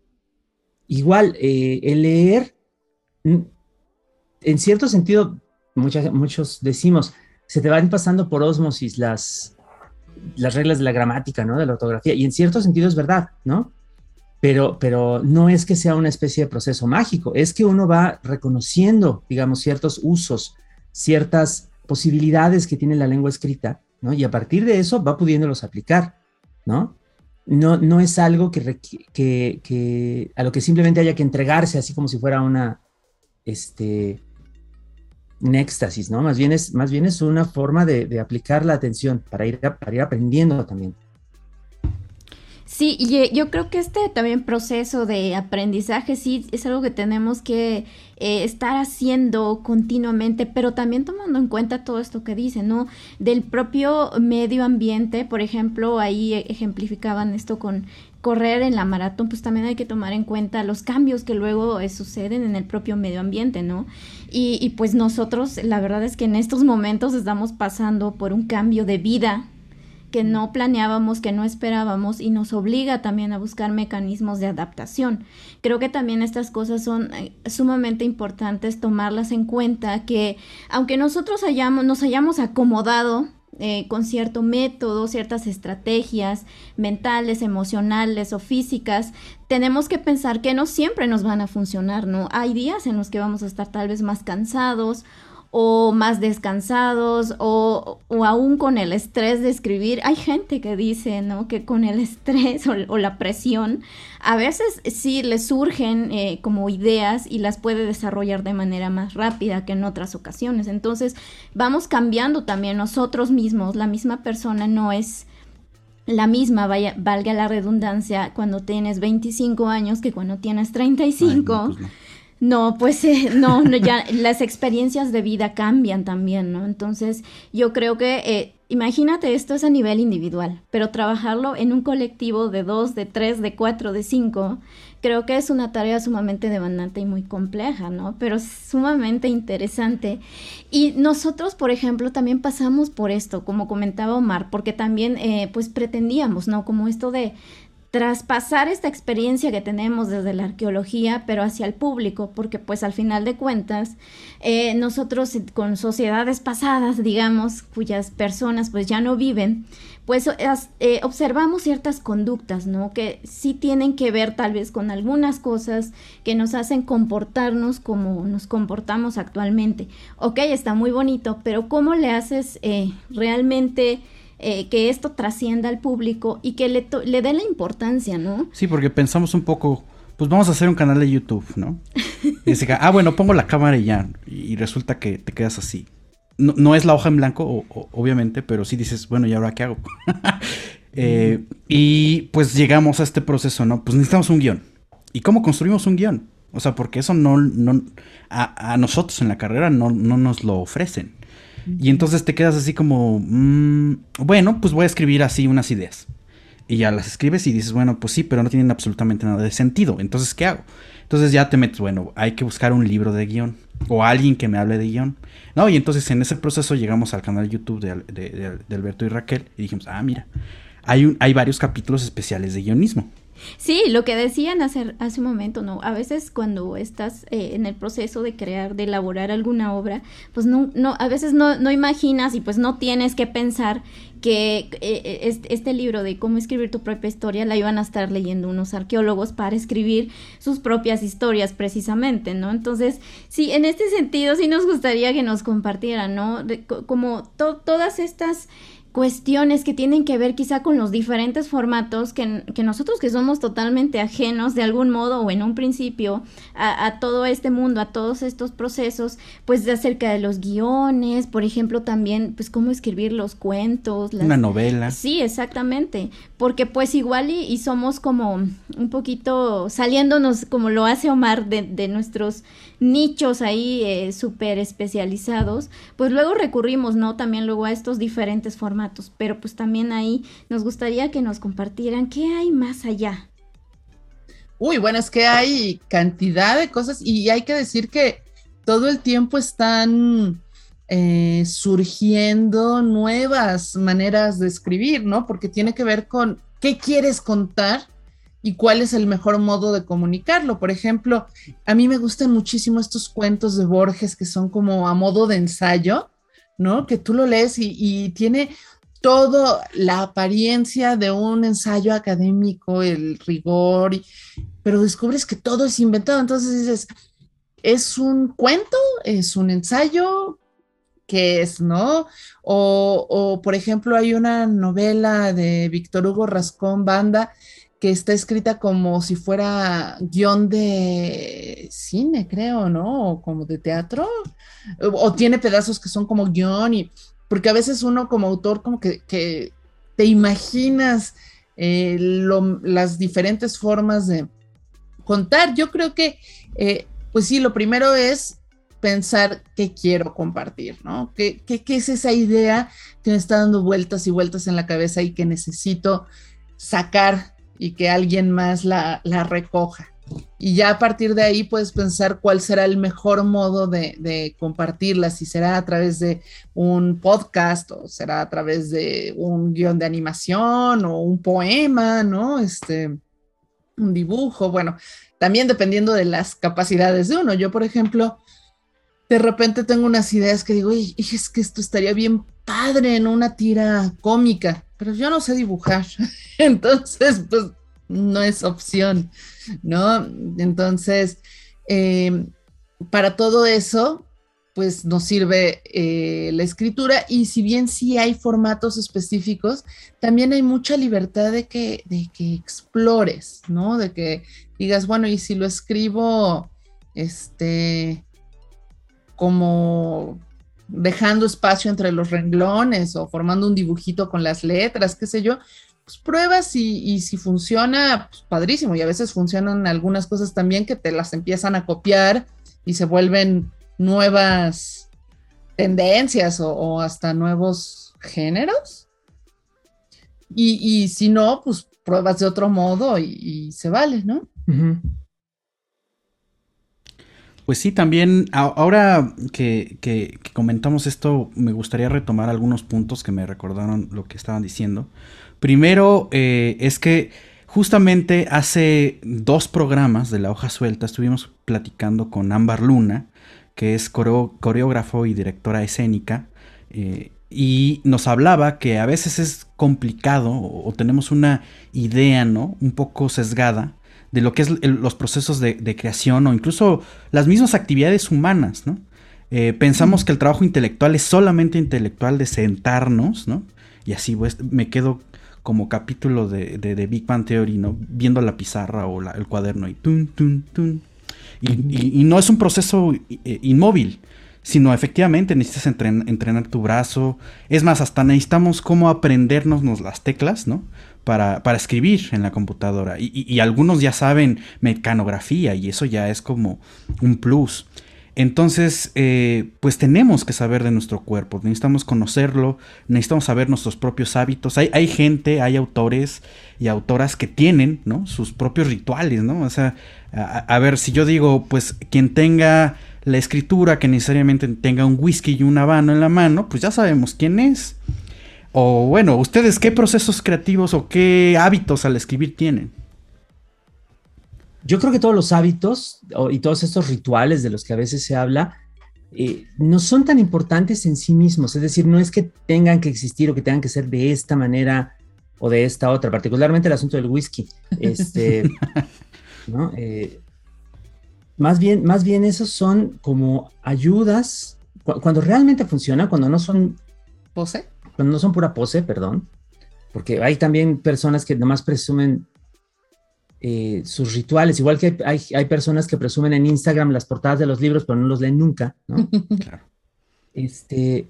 Igual, eh, el leer, en cierto sentido, muchos decimos, se te van pasando por osmosis las, las reglas de la gramática, ¿no? De la ortografía. Y en cierto sentido es verdad, ¿no? Pero, pero no es que sea una especie de proceso mágico, es que uno va reconociendo, digamos, ciertos usos, ciertas posibilidades que tiene la lengua escrita, ¿no? Y a partir de eso va pudiéndolos aplicar, ¿no? No, no es algo que, que, a lo que simplemente haya que entregarse así como si fuera una, este, un éxtasis, ¿no? Más bien es, más bien es una forma de, aplicar la atención para ir, para ir aprendiendo también. Sí, y yo creo que este también proceso de aprendizaje sí es algo que tenemos que eh, estar haciendo continuamente, pero también tomando en cuenta todo esto que dice, ¿no? Del propio medio ambiente, por ejemplo, ahí ejemplificaban esto con correr en la maratón, pues también hay que tomar en cuenta los cambios que luego eh, suceden en el propio medio ambiente, ¿no? Y pues nosotros, la verdad es que en estos momentos estamos pasando por un cambio de vida que no planeábamos, que no esperábamos y nos obliga también a buscar mecanismos de adaptación. Creo que también estas cosas son eh, sumamente importantes tomarlas en cuenta, que aunque nosotros hayamos, nos hayamos acomodado eh, con cierto método, ciertas estrategias mentales, emocionales o físicas, tenemos que pensar que no siempre nos van a funcionar, ¿no? Hay días en los que vamos a estar tal vez más cansados o más descansados o, o, aún con el estrés de escribir. Hay gente que dice, ¿no? Que con el estrés o, la presión, a veces sí le surgen eh, como ideas y las puede desarrollar de manera más rápida que en otras ocasiones. Entonces vamos cambiando también nosotros mismos, la misma persona no es la misma, vaya, valga la redundancia, cuando tienes 25 años que cuando tienes 35. Pues no, pues eh, no, ya las experiencias de vida cambian también, ¿no? Entonces, yo creo que, eh, imagínate, esto es a nivel individual, pero trabajarlo en un colectivo de dos, de tres, de cuatro, de cinco, creo que es una tarea sumamente demandante y muy compleja, ¿no? Pero sumamente interesante. Y nosotros, por ejemplo, también pasamos por esto, como comentaba Omar, porque también, eh, pues, pretendíamos, ¿no? Como esto de traspasar esta experiencia que tenemos desde la arqueología, pero hacia el público, porque pues al final de cuentas, eh, nosotros con sociedades pasadas, digamos, cuyas personas pues ya no viven, pues eh, observamos ciertas conductas, ¿no? Que sí tienen que ver tal vez con algunas cosas que nos hacen comportarnos como nos comportamos actualmente. Ok, está muy bonito, pero ¿cómo le haces eh, realmente eh, que esto trascienda al público y que le, le dé la importancia, ¿no? Sí, porque pensamos un poco, pues vamos a hacer un canal de YouTube, ¿no? Y dice, ah, bueno, pongo la cámara y ya, y resulta que te quedas así. No, es la hoja en blanco, obviamente, pero sí dices, bueno, ¿y ahora qué hago? Eh, y pues llegamos a este proceso, ¿no? Pues necesitamos un guion. ¿Y cómo construimos un guion? O sea, porque eso no, no a, a nosotros en la carrera no, no nos lo ofrecen. Y entonces te quedas así como, mm, bueno, pues voy a escribir así unas ideas. Y ya las escribes y dices, bueno, pues sí, pero no tienen absolutamente nada de sentido. Entonces, ¿qué hago? Entonces ya te metes, bueno, hay que buscar un libro de guion o alguien que me hable de guion. No, y entonces en ese proceso llegamos al canal de YouTube de, Alberto y Raquel y dijimos, ah, mira, hay, un, hay varios capítulos especiales de guionismo. Sí, lo que decían hace, hace un momento, ¿no? A veces cuando estás eh, en el proceso de crear, de elaborar alguna obra, pues no, no, a veces no, no imaginas y pues no tienes que pensar que eh, este, este, libro de cómo escribir tu propia historia la iban a estar leyendo unos arqueólogos para escribir sus propias historias precisamente, ¿no? Entonces, sí, en este sentido sí nos gustaría que nos compartieran, ¿no? como todas estas cuestiones que tienen que ver quizá con los diferentes formatos que, que, nosotros que somos totalmente ajenos de algún modo o en un principio a, todo este mundo, a todos estos procesos, pues de acerca de los guiones, por ejemplo también pues cómo escribir los cuentos. Una novela. Sí, exactamente, porque pues igual y, somos como un poquito saliéndonos como lo hace Omar de, nuestros nichos ahí eh, súper especializados, pues luego recurrimos, ¿no? También luego a estos diferentes formatos, pero pues también ahí nos gustaría que nos compartieran qué hay más allá. Uy, bueno, es que hay cantidad de cosas y hay que decir que todo el tiempo están eh, surgiendo nuevas maneras de escribir, ¿no? Porque tiene que ver con qué quieres contar y cuál es el mejor modo de comunicarlo. Por ejemplo, a mí me gustan muchísimo estos cuentos de Borges que son como a modo de ensayo, ¿no? Que tú lo lees y, tiene todo la apariencia de un ensayo académico, el rigor, pero descubres que todo es inventado. Entonces dices, ¿es un cuento? ¿Es un ensayo? ¿Qué es, no? O, o, por ejemplo, hay una novela de Víctor Hugo Rascón Banda que está escrita como si fuera guion de cine, creo, ¿no? O como de teatro, o, tiene pedazos que son como guion, y porque a veces uno como autor como que, te imaginas eh, las diferentes formas de contar. Yo creo que, eh, pues sí, lo primero es pensar qué quiero compartir, ¿no? ¿Qué, ¿Qué, qué, es esa idea que me está dando vueltas y vueltas en la cabeza y que necesito sacar y que alguien más la, recoja. Y ya a partir de ahí puedes pensar cuál será el mejor modo de, compartirla, si será a través de un podcast o será a través de un guion de animación o un poema, ¿no? Este, un dibujo, bueno, también dependiendo de las capacidades de uno. Yo, por ejemplo, de repente tengo unas ideas que digo, es que esto estaría bien padre en una tira cómica pero yo no sé dibujar, entonces pues no es opción, ¿no? Entonces, eh, para todo eso, pues nos sirve eh, la escritura y si bien sí hay formatos específicos, también hay mucha libertad de que, de que explores, ¿no? De que digas, bueno, y si lo escribo, este, como dejando espacio entre los renglones o formando un dibujito con las letras, qué sé yo, pues pruebas y, si funciona, pues padrísimo. Y a veces funcionan algunas cosas también que te las empiezan a copiar y se vuelven nuevas tendencias o, hasta nuevos géneros. Y, si no, pues pruebas de otro modo y, se vale, ¿no? Pues sí, también ahora que, comentamos esto, me gustaría retomar algunos puntos que me recordaron lo que estaban diciendo. Primero eh, es que justamente hace dos programas de la hoja suelta estuvimos platicando con Ámbar Luna, que es coreógrafo y directora escénica, eh, y nos hablaba que a veces es complicado o, tenemos una idea, ¿no? Un poco sesgada de lo que es los procesos de, creación o incluso las mismas actividades humanas, ¿no? Eh, pensamos que el trabajo intelectual es solamente intelectual de sentarnos, ¿no? Y así pues, me quedo como capítulo de, de, Big Bang Theory, ¿no? Viendo la pizarra o el cuaderno y tun, tun, tun, y, no es un proceso eh, inmóvil, sino efectivamente necesitas entrenar tu brazo. Es más, hasta necesitamos cómo aprendernos las teclas, ¿no? Para, escribir en la computadora. Y, algunos ya saben mecanografía y eso ya es como un plus. Entonces, eh, pues tenemos que saber de nuestro cuerpo, necesitamos conocerlo, necesitamos saber nuestros propios hábitos. Hay, hay gente, hay autores y autoras que tienen, ¿no? Sus propios rituales, ¿no? O sea, a, ver, si yo digo, pues quien tenga la escritura, que necesariamente tenga un whisky y un habano en la mano, pues ya sabemos quién es. O bueno, ustedes qué procesos creativos o qué hábitos al escribir tienen. Yo creo que todos los hábitos y todos estos rituales de los que a veces se habla eh, no son tan importantes en sí mismos. Es decir, no es que tengan que existir o que tengan que ser de esta manera o de esta otra, particularmente el asunto del whisky. Este, eh, más, bien, más bien esos son como ayudas, cuando realmente funciona, cuando no son... ¿Pose? Cuando no son pura pose, perdón. Porque hay también personas que nomás presumen eh, sus rituales, igual que hay, personas que presumen en Instagram las portadas de los libros, pero no los leen nunca, ¿no? claro. Este,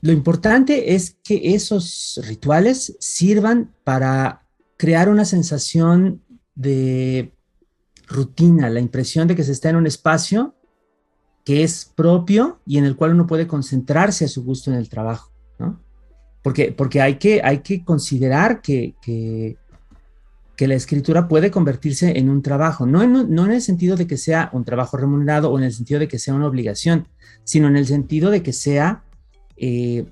lo importante es que esos rituales sirvan para crear una sensación de rutina, la impresión de que se está en un espacio que es propio y en el cual uno puede concentrarse a su gusto en el trabajo, ¿no? Porque, porque hay, que, hay que considerar que, que la escritura puede convertirse en un trabajo, no en, no en el sentido de que sea un trabajo remunerado o en el sentido de que sea una obligación, sino en el sentido de que sea eh,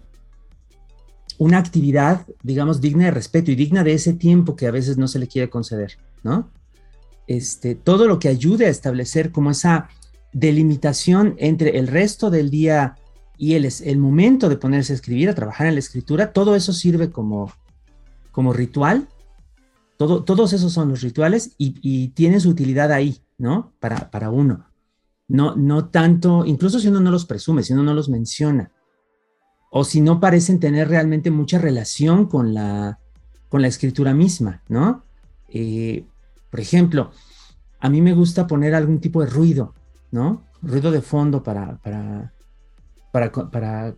una actividad, digamos, digna de respeto y digna de ese tiempo que a veces no se le quiere conceder, ¿no? Este, todo lo que ayude a establecer como esa delimitación entre el resto del día y el, el momento de ponerse a escribir, a trabajar en la escritura, todo eso sirve como, como ritual todos esos son los rituales y, tienen su utilidad ahí, ¿no? Para, para uno. No, no tanto, incluso si uno no los presume, si uno no los menciona, o si no parecen tener realmente mucha relación con la, con la escritura misma, ¿no? Eh, por ejemplo, a mí me gusta poner algún tipo de ruido, ¿no? Ruido de fondo para, para, para,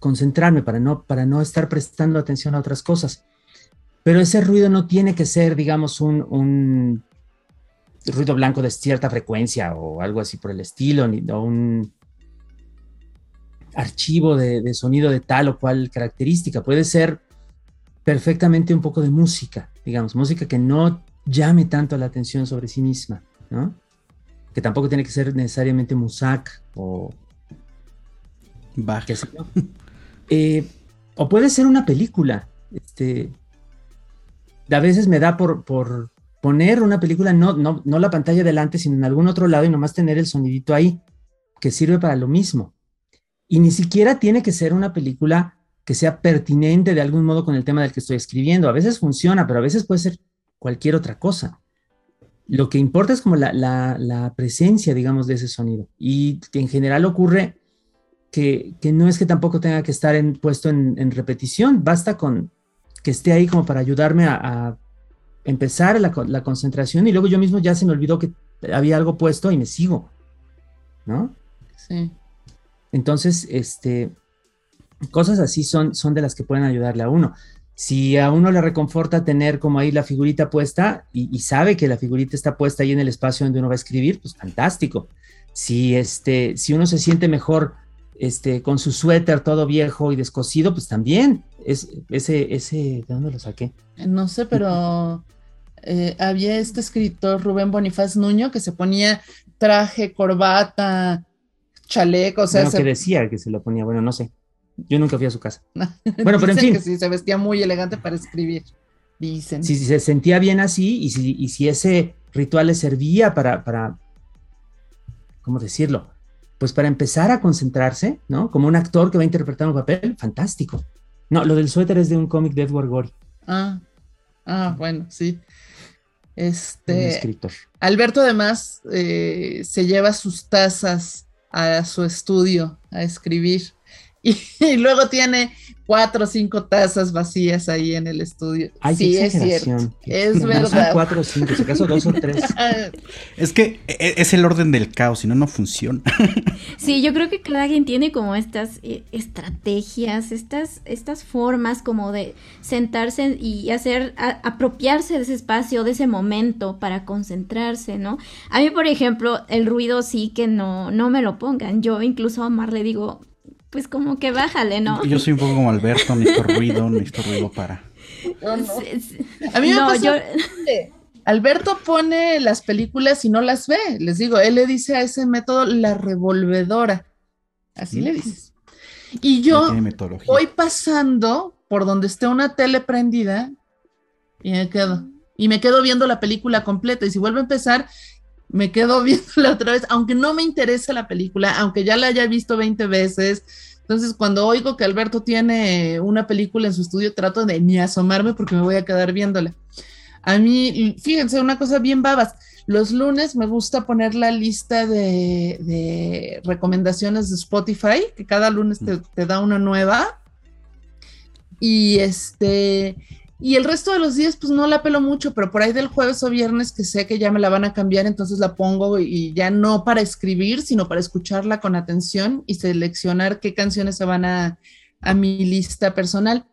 concentrarme, para no, para no estar prestando atención a otras cosas. Pero ese ruido no tiene que ser, digamos, un, ruido blanco de cierta frecuencia o algo así por el estilo, ni, o un archivo de, sonido de tal o cual característica. Puede ser perfectamente un poco de música, digamos, música que no llame tanto la atención sobre sí misma, ¿no? Que tampoco tiene que ser necesariamente musak o... Bach. Eh, o puede ser una película. Este, a veces me da por, por poner una película, no, no, no la pantalla delante, sino en algún otro lado y nomás tener el sonidito ahí, que sirve para lo mismo. Y ni siquiera tiene que ser una película que sea pertinente de algún modo con el tema del que estoy escribiendo. A veces funciona, pero a veces puede ser cualquier otra cosa. Lo que importa es como la, presencia, digamos, de ese sonido. Y en general ocurre que, no es que tampoco tenga que estar en, puesto en, repetición, basta con que esté ahí como para ayudarme a, empezar la, la, concentración y luego yo mismo ya se me olvidó que había algo puesto y me sigo, ¿no? Sí. Entonces, este, cosas así son, son de las que pueden ayudarle a uno. Si a uno le reconforta tener como ahí la figurita puesta y, sabe que la figurita está puesta ahí en el espacio donde uno va a escribir, pues fantástico. Si, este, si uno se siente mejor este, con su suéter todo viejo y descosido, pues también. Es, ese, ese, ¿de dónde lo saqué? No sé, pero eh, había este escritor Rubén Bonifaz Nuño que se ponía traje, corbata, chaleco, o sea, bueno, que decía que se lo ponía, bueno, no sé. Yo nunca fui a su casa. bueno, pero en fin. Que sí, se vestía muy elegante para escribir, dicen. Si, se sentía bien así y si, y si ese ritual le servía para, para, ¿cómo decirlo? Pues para empezar a concentrarse, ¿no? Como un actor que va a interpretar un papel, fantástico. No, lo del suéter es de un cómic de Edward Gorey. Ah, ah, bueno, sí. Este. escritor. Alberto, además, eh, se lleva sus tazas a su estudio a escribir. Y, luego tiene cuatro o cinco tazas vacías ahí en el estudio. sí, es cierto. Es verdad. cuatro o cinco, si acaso dos o tres. es que e, es el orden del caos, si no, no funciona. sí, yo creo que cada quien tiene como estas eh, estrategias, estas, estas formas como de sentarse y hacer, apropiarse de ese espacio, de ese momento para concentrarse, ¿no? A mí, por ejemplo, el ruido sí que no, no me lo pongan. Yo incluso a Omar le digo, pues como que bájale, ¿no? Yo soy un poco como Alberto, necesito ruido, necesito ruido para. A mí me pasa Alberto pone las películas y no las ve. Les digo, él le dice a ese método la revolvedora. Así le dices. Y yo voy pasando por donde esté una tele prendida y me quedo. Y me quedo viendo la película completa. Y si vuelve a empezar, me quedo viéndola otra vez, aunque no me interesa la película, aunque ya la haya visto 20 veces. Entonces, cuando oigo que Alberto tiene una película en su estudio, trato de ni asomarme porque me voy a quedar viéndola. A mí, fíjense, una cosa bien babas. Los lunes me gusta poner la lista de, recomendaciones de Spotify, que cada lunes te, te da una nueva. Y este, y el resto de los días, pues no la pelo mucho, pero por ahí del jueves o viernes que sé que ya me la van a cambiar, entonces la pongo y ya no para escribir, sino para escucharla con atención y seleccionar qué canciones se van a, a mi lista personal.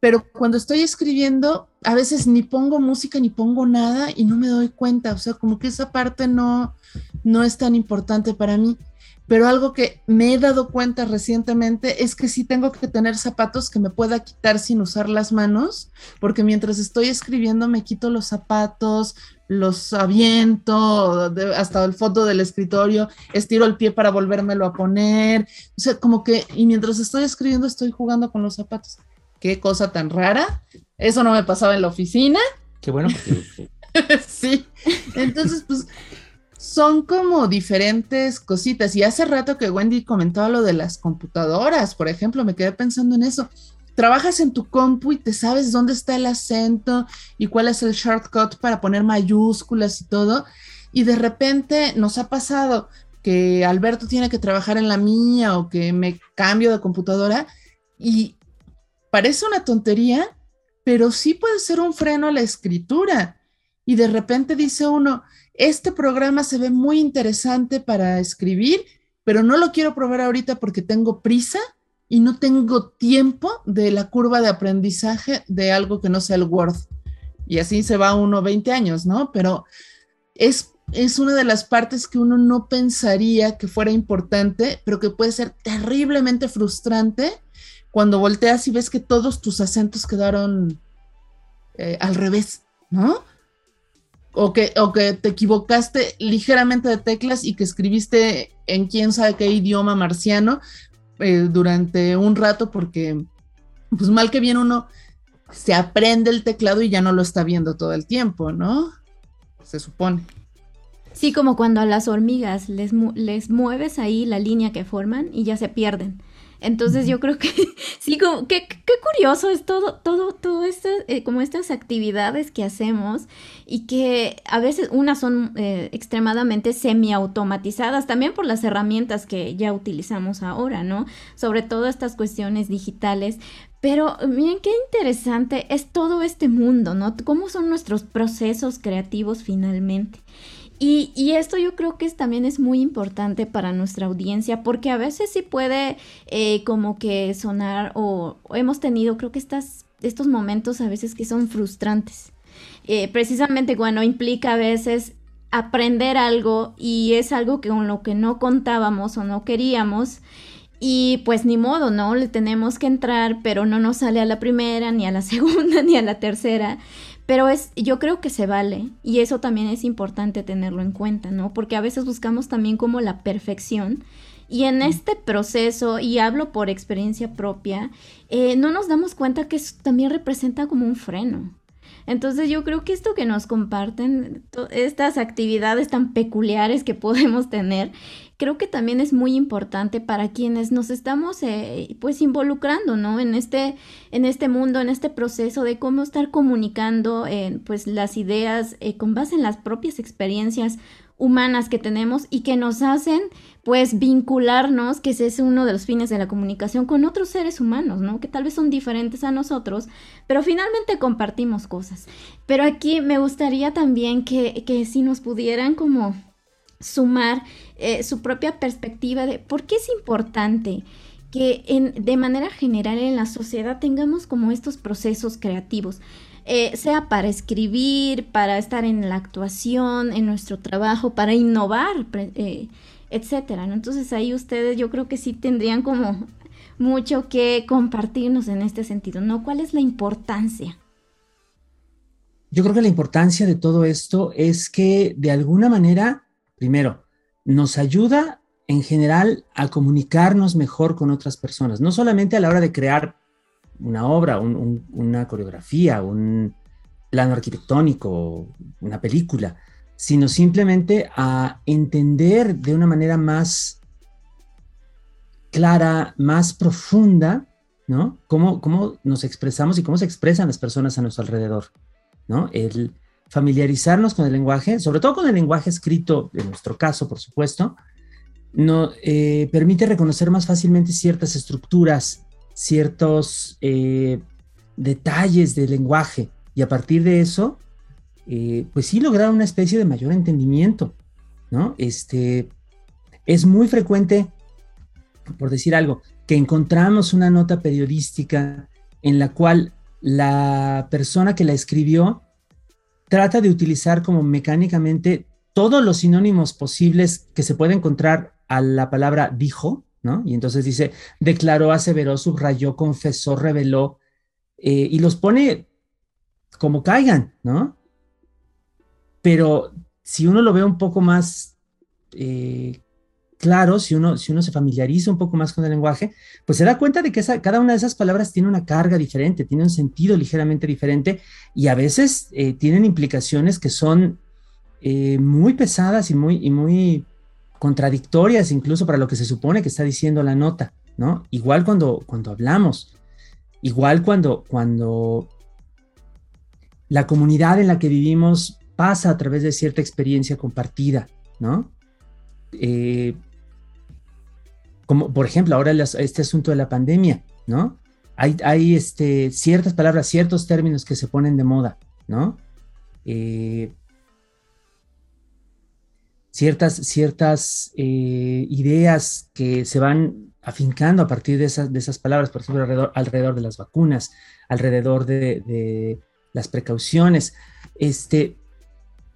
Pero cuando estoy escribiendo, a veces ni pongo música ni pongo nada y no me doy cuenta, o sea, como que esa parte no, no es tan importante para mí pero algo que me he dado cuenta recientemente es que sí tengo que tener zapatos que me pueda quitar sin usar las manos, porque mientras estoy escribiendo me quito los zapatos, los aviento hasta el fondo del escritorio, estiro el pie para volvérmelo a poner, o sea, como que, y mientras estoy escribiendo estoy jugando con los zapatos. Qué cosa tan rara. Eso no me pasaba en la oficina. Qué bueno. sí. Entonces, pues son como diferentes cositas. Y hace rato que Wendy comentaba lo de las computadoras, por ejemplo, me quedé pensando en eso. Trabajas en tu compu y te sabes dónde está el acento y cuál es el shortcut para poner mayúsculas y todo. Y de repente nos ha pasado que Alberto tiene que trabajar en la mía o que me cambio de computadora y parece una tontería, pero sí puede ser un freno a la escritura. Y de repente dice uno, este programa se ve muy interesante para escribir, pero no lo quiero probar ahorita porque tengo prisa y no tengo tiempo de la curva de aprendizaje de algo que no sea el Word. Y así se va uno 20 años, ¿no? Pero es, es una de las partes que uno no pensaría que fuera importante, pero que puede ser terriblemente frustrante cuando volteas y ves que todos tus acentos quedaron eh, al revés, ¿no? O que, o que te equivocaste ligeramente de teclas y que escribiste en quién sabe qué idioma marciano eh, durante un rato porque, pues mal que bien uno se aprende el teclado y ya no lo está viendo todo el tiempo, ¿no? Se supone. Sí, como cuando a las hormigas les, les mueves ahí la línea que forman y ya se pierden. Entonces yo creo que sí, como, qué, qué curioso es todo, todo, todo esto, eh, como estas actividades que hacemos y que a veces unas son eh, extremadamente semiautomatizadas, también por las herramientas que ya utilizamos ahora, ¿no? Sobre todo estas cuestiones digitales. Pero miren qué interesante es todo este mundo, ¿no? ¿Cómo son nuestros procesos creativos finalmente? Y, esto yo creo que también es muy importante para nuestra audiencia porque a veces sí puede eh, como que sonar o, hemos tenido creo que estas, estos momentos a veces que son frustrantes. Eh, precisamente cuando implica a veces aprender algo y es algo que con lo que no contábamos o no queríamos y pues ni modo, ¿no? Le tenemos que entrar, pero no nos sale a la primera, ni a la segunda, ni a la tercera. Pero es, yo creo que se vale y eso también es importante tenerlo en cuenta, ¿no? Porque a veces buscamos también como la perfección y en este proceso, y hablo por experiencia propia, eh, no nos damos cuenta que eso también representa como un freno. Entonces yo creo que esto que nos comparten, estas actividades tan peculiares que podemos tener, creo que también es muy importante para quienes nos estamos eh, pues involucrando, ¿no? En este, en este mundo, en este proceso de cómo estar comunicando eh, pues las ideas eh, con base en las propias experiencias humanas que tenemos y que nos hacen pues vincularnos, que ese es uno de los fines de la comunicación con otros seres humanos, ¿no? Que tal vez son diferentes a nosotros, pero finalmente compartimos cosas. Pero aquí me gustaría también que, que si nos pudieran como sumar eh, su propia perspectiva de por qué es importante que en, de manera general en la sociedad tengamos como estos procesos creativos. Eh, sea para escribir, para estar en la actuación, en nuestro trabajo, para innovar, eh, etcétera. Entonces ahí ustedes yo creo que sí tendrían como mucho que compartirnos en este sentido, ¿no? ¿Cuál es la importancia? Yo creo que la importancia de todo esto es que de alguna manera, primero, nos ayuda en general a comunicarnos mejor con otras personas, no solamente a la hora de crear una obra, una coreografía, un plano arquitectónico, una película, sino simplemente a entender de una manera más clara, más profunda, ¿no? Cómo, cómo nos expresamos y cómo se expresan las personas a nuestro alrededor, ¿no? El familiarizarnos con el lenguaje, sobre todo con el lenguaje escrito, en nuestro caso, por supuesto, no, eh, permite reconocer más fácilmente ciertas estructuras, ciertos eh, detalles del lenguaje y a partir de eso, eh, pues sí lograr una especie de mayor entendimiento, ¿no? Este, es muy frecuente, por decir algo, que encontramos una nota periodística en la cual la persona que la escribió trata de utilizar como mecánicamente todos los sinónimos posibles que se puede encontrar a la palabra dijo, ¿no? Y entonces dice, declaró, aseveró, subrayó, confesó, reveló, eh, y los pone como caigan, ¿no? Pero si uno lo ve un poco más eh, claro, si uno, se familiariza un poco más con el lenguaje, pues se da cuenta de que cada una de esas palabras tiene una carga diferente, tiene un sentido ligeramente diferente y a veces eh, tienen implicaciones que son muy pesadas y muy, y muy contradictorias incluso para lo que se supone que está diciendo la nota, ¿no? Igual cuando, cuando hablamos, igual cuando, cuando la comunidad en la que vivimos pasa a través de cierta experiencia compartida, ¿no? Eh, como por ejemplo ahora este asunto de la pandemia, ¿no? Hay, hay este, ciertas palabras, ciertos términos que se ponen de moda, ¿no? Eh, ciertas, ciertas eh, ideas que se van afincando a partir de esas, de esas palabras, por ejemplo, alrededor, alrededor de las vacunas, alrededor de, las precauciones. Este,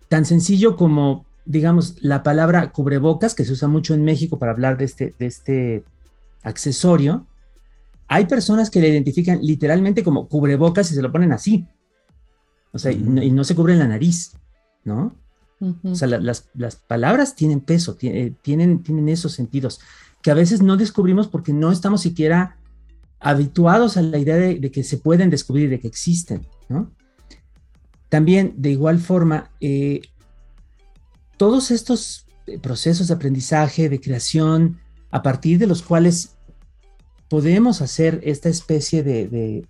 tan sencillo como, digamos, la palabra cubrebocas, que se usa mucho en México para hablar de este, de este accesorio, hay personas que le identifican literalmente como cubrebocas y se lo ponen así. O sea, y, no, y no se cubren la nariz, ¿no? O sea, las, palabras tienen peso, eh, tienen, tienen esos sentidos que a veces no descubrimos porque no estamos siquiera habituados a la idea de, que se pueden descubrir, de que existen. También, de igual forma, eh, todos estos procesos de aprendizaje, de creación, a partir de los cuales podemos hacer esta especie de,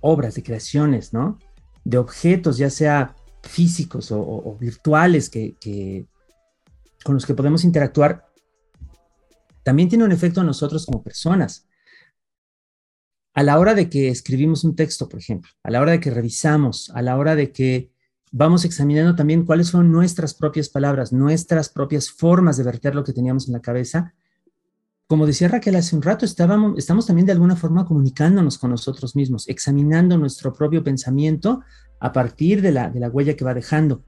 obras, de creaciones, ¿no? De objetos, ya sea físicos o, virtuales que, con los que podemos interactuar, también tiene un efecto en nosotros como personas. A la hora de que escribimos un texto, por ejemplo, a la hora de que revisamos, a la hora de que vamos examinando también cuáles son nuestras propias palabras, nuestras propias formas de verter lo que teníamos en la cabeza, como decía Raquel hace un rato, estábamos, estamos también de alguna forma comunicándonos con nosotros mismos, examinando nuestro propio pensamiento a partir de la, de la huella que va dejando.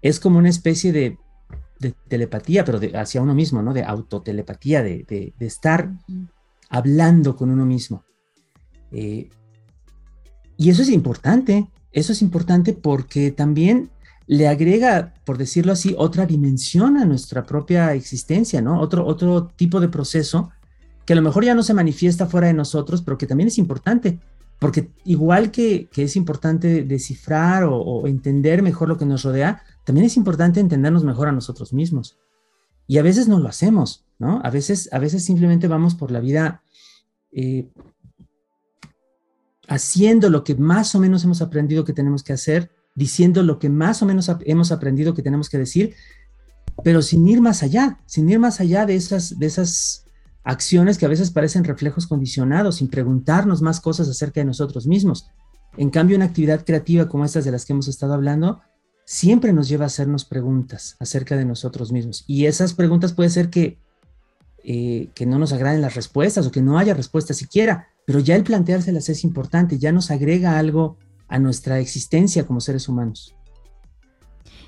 Es como una especie de, telepatía, pero hacia uno mismo, ¿no? De autotelepatía, de, de, estar hablando con uno mismo. Eh, y eso es importante, eso es importante porque también le agrega, por decirlo así, otra dimensión a nuestra propia existencia, ¿no? Otro, otro tipo de proceso que a lo mejor ya no se manifiesta fuera de nosotros, pero que también es importante, porque igual que, es importante descifrar o, entender mejor lo que nos rodea, también es importante entendernos mejor a nosotros mismos. Y a veces no lo hacemos, ¿no? A veces, a veces simplemente vamos por la vida eh, haciendo lo que más o menos hemos aprendido que tenemos que hacer, diciendo lo que más o menos hemos aprendido que tenemos que decir, pero sin ir más allá, sin ir más allá de esas, de esas acciones que a veces parecen reflejos condicionados, sin preguntarnos más cosas acerca de nosotros mismos. En cambio, una actividad creativa como estas de las que hemos estado hablando, siempre nos lleva a hacernos preguntas acerca de nosotros mismos. Y esas preguntas puede ser que, eh, que no nos agraden las respuestas o que no haya respuesta siquiera, pero ya el planteárselas es importante, ya nos agrega algo a nuestra existencia como seres humanos.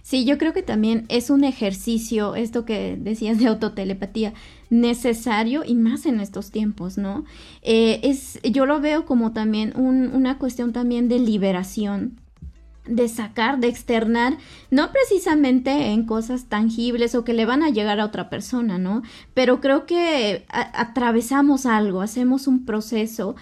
Sí, yo creo que también es un ejercicio, esto que decías de autotelepatía, necesario y más en estos tiempos, ¿no? Eh, es, yo lo veo como también una cuestión también de liberación, de sacar, de externar, no precisamente en cosas tangibles o que le van a llegar a otra persona, ¿no? Pero creo que atravesamos algo, hacemos un proceso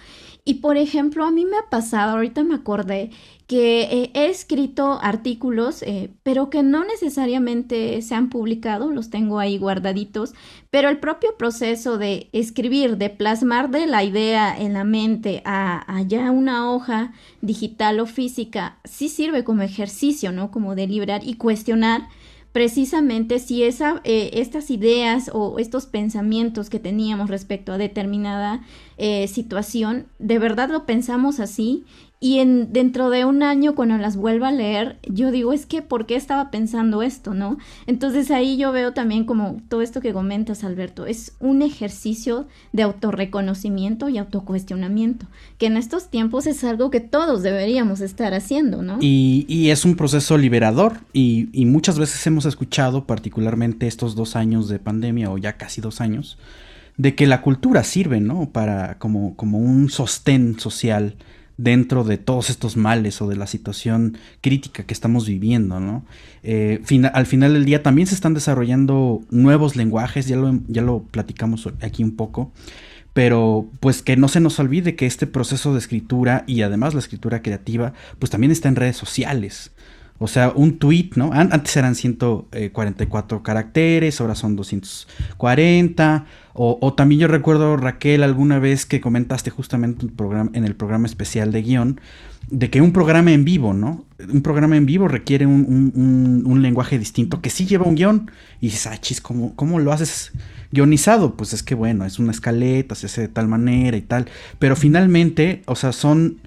y por ejemplo, a mí me ha pasado, ahorita me acordé, que eh, he escrito artículos, eh, pero que no necesariamente se han publicado, los tengo ahí guardaditos, pero el propio proceso de escribir, de plasmar de la idea en la mente a, ya una hoja digital o física, sí sirve como ejercicio, ¿no? Como deliberar y cuestionar precisamente si esa, eh, estas ideas o estos pensamientos que teníamos respecto a determinada eh, situación, de verdad lo pensamos así y en, dentro de un año, cuando las vuelva a leer, yo digo, es que, ¿por qué estaba pensando esto, no? Entonces ahí yo veo también como todo esto que comentas, Alberto, es un ejercicio de autorreconocimiento y autocuestionamiento, que en estos tiempos es algo que todos deberíamos estar haciendo, ¿no? Y, y es un proceso liberador y, y muchas veces hemos escuchado, particularmente estos dos años de pandemia o ya casi dos años, de que la cultura sirve, ¿no? Para como, como un sostén social dentro de todos estos males o de la situación crítica que estamos viviendo, ¿no? Eh, al final del día también se están desarrollando nuevos lenguajes, ya lo, ya lo platicamos aquí un poco, pero pues que no se nos olvide que este proceso de escritura y además la escritura creativa, pues también está en redes sociales. O sea, un tweet, ¿no? Antes eran 144 caracteres, ahora son 240. O, también yo recuerdo, Raquel, alguna vez que comentaste justamente en el programa especial de guion, de que un programa en vivo, ¿no? Un programa en vivo requiere un, lenguaje distinto que sí lleva un guion. Y dices, ah, chis, ¿cómo, ¿cómo lo haces guionizado? Pues es que bueno, es una escaleta, se hace de tal manera y tal. Pero finalmente, o sea, son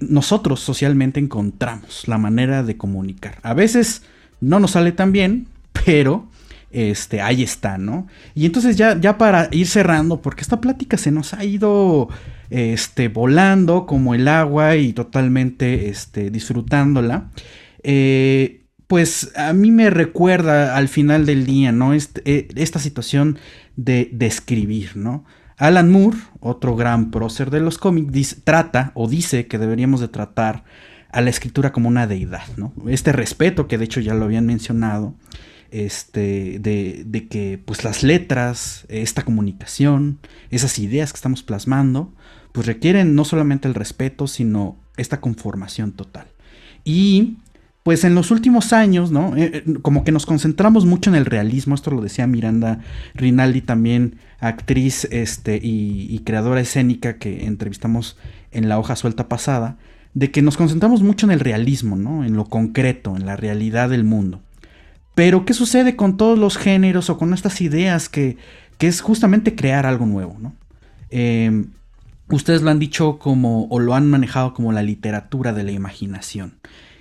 nosotros socialmente encontramos la manera de comunicar. A veces no nos sale tan bien, pero este, ahí está, ¿no? Y entonces ya, ya para ir cerrando, porque esta plática se nos ha ido este, volando como el agua y totalmente este, disfrutándola, eh, pues a mí me recuerda al final del día, ¿no? Este, eh, esta situación de, de escribir, ¿no? Alan Moore, otro gran prócer de los cómics, trata o dice que deberíamos de tratar a la escritura como una deidad, ¿no? Este respeto que de hecho ya lo habían mencionado, este, de, de, que pues las letras, esta comunicación, esas ideas que estamos plasmando, pues requieren no solamente el respeto, sino esta conformación total. Y pues en los últimos años, ¿no? Eh, eh, como que nos concentramos mucho en el realismo, esto lo decía Miranda Rinaldi también, actriz este, y, creadora escénica que entrevistamos en la hoja suelta pasada, de que nos concentramos mucho en el realismo, ¿no? En lo concreto, en la realidad del mundo. Pero, ¿qué sucede con todos los géneros o con estas ideas que, que es justamente crear algo nuevo, ¿no? Em, ustedes lo han dicho como, o lo han manejado como la literatura de la imaginación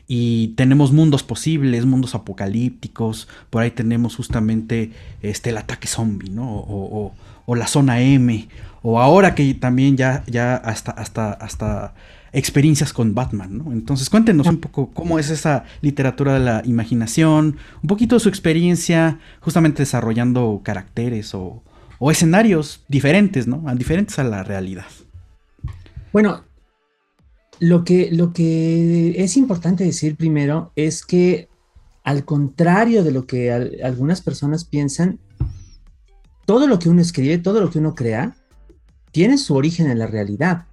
y tenemos mundos posibles, mundos apocalípticos, por ahí tenemos justamente este, el ataque zombie, ¿no? O, la zona M, o ahora que también ya, ya hasta, hasta, hasta experiencias con Batman, ¿no? Entonces cuéntenos un poco cómo es esa literatura de la imaginación, un poquito de su experiencia justamente desarrollando caracteres o, o escenarios diferentes, ¿no? Diferentes a la realidad. Bueno, lo que, lo que es importante decir primero es que al contrario de lo que algunas personas piensan, todo lo que uno escribe, todo lo que uno crea, tiene su origen en la realidad.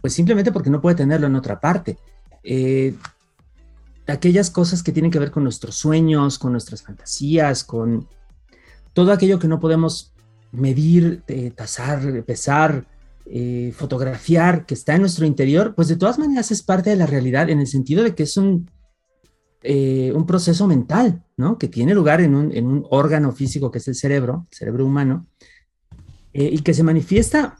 Pues simplemente porque no puede tenerlo en otra parte. Eh, aquellas cosas que tienen que ver con nuestros sueños, con nuestras fantasías, con todo aquello que no podemos medir, eh, tasar, pesar, eh, fotografiar que está en nuestro interior, pues de todas maneras es parte de la realidad en el sentido de que es un, eh, un proceso mental, ¿no? Que tiene lugar en un, órgano físico que es el cerebro, el cerebro humano, eh, y que se manifiesta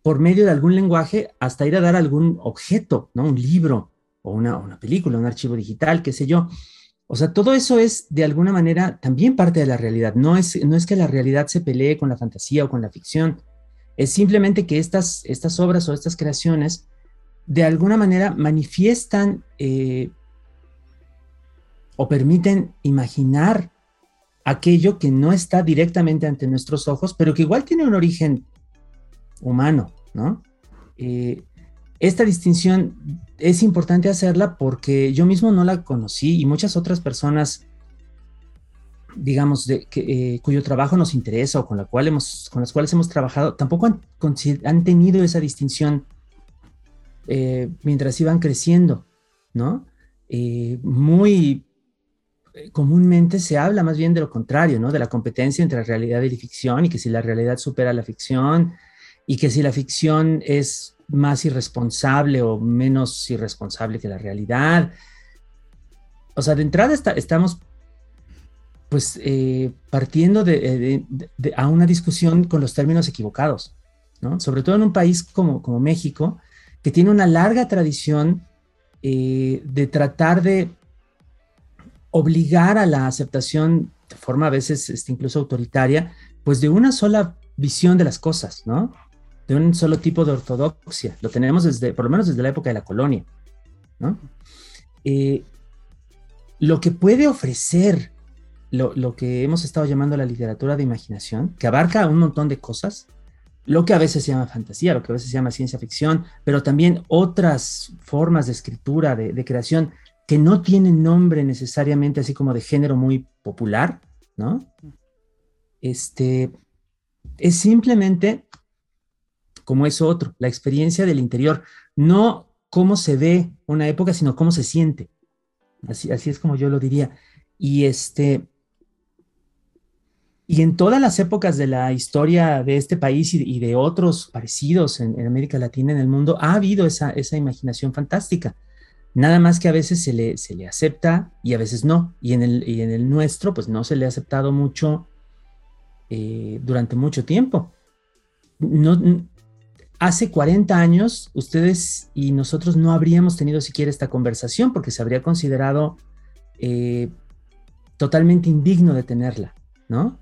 por medio de algún lenguaje hasta ir a dar algún objeto, ¿no? Un libro o una, una película, un archivo digital, qué sé yo. O sea, todo eso es de alguna manera también parte de la realidad. No es, no es que la realidad se pelee con la fantasía o con la ficción, es simplemente que estas, estas obras o estas creaciones de alguna manera manifiestan eh, o permiten imaginar aquello que no está directamente ante nuestros ojos, pero que igual tiene un origen humano, ¿no? Eh, esta distinción es importante hacerla porque yo mismo no la conocí y muchas otras personas digamos, de, que, eh, cuyo trabajo nos interesa o con, la cual hemos, con las cuales hemos trabajado, tampoco han, han tenido esa distinción eh, mientras iban creciendo, ¿no? Eh, muy comúnmente se habla más bien de lo contrario, ¿no? De la competencia entre la realidad y la ficción y que si la realidad supera la ficción y que si la ficción es más irresponsable o menos irresponsable que la realidad. O sea, de entrada estamos pues eh, partiendo de, a una discusión con los términos equivocados, ¿no? Sobre todo en un país como, como México, que tiene una larga tradición eh, de tratar de obligar a la aceptación de forma a veces este, incluso autoritaria, pues de una sola visión de las cosas, ¿no? De un solo tipo de ortodoxia. Lo tenemos desde, por lo menos desde la época de la colonia, ¿no? Eh, lo que puede ofrecer lo, que hemos estado llamando la literatura de imaginación, que abarca un montón de cosas, lo que a veces se llama fantasía, lo que a veces se llama ciencia ficción, pero también otras formas de escritura, de, creación, que no tienen nombre necesariamente así como de género muy popular, ¿no? Este, es simplemente como es otro, la experiencia del interior, no cómo se ve una época, sino cómo se siente. Así, así es como yo lo diría. Y este, y en todas las épocas de la historia de este país y, de otros parecidos en, América Latina, en el mundo, ha habido esa, imaginación fantástica. Nada más que a veces se le, acepta y a veces no. Y en el, y en el nuestro, pues no se le ha aceptado mucho eh, durante mucho tiempo. No, hace 40 años, ustedes y nosotros no habríamos tenido siquiera esta conversación porque se habría considerado eh, totalmente indigno de tenerla, ¿no?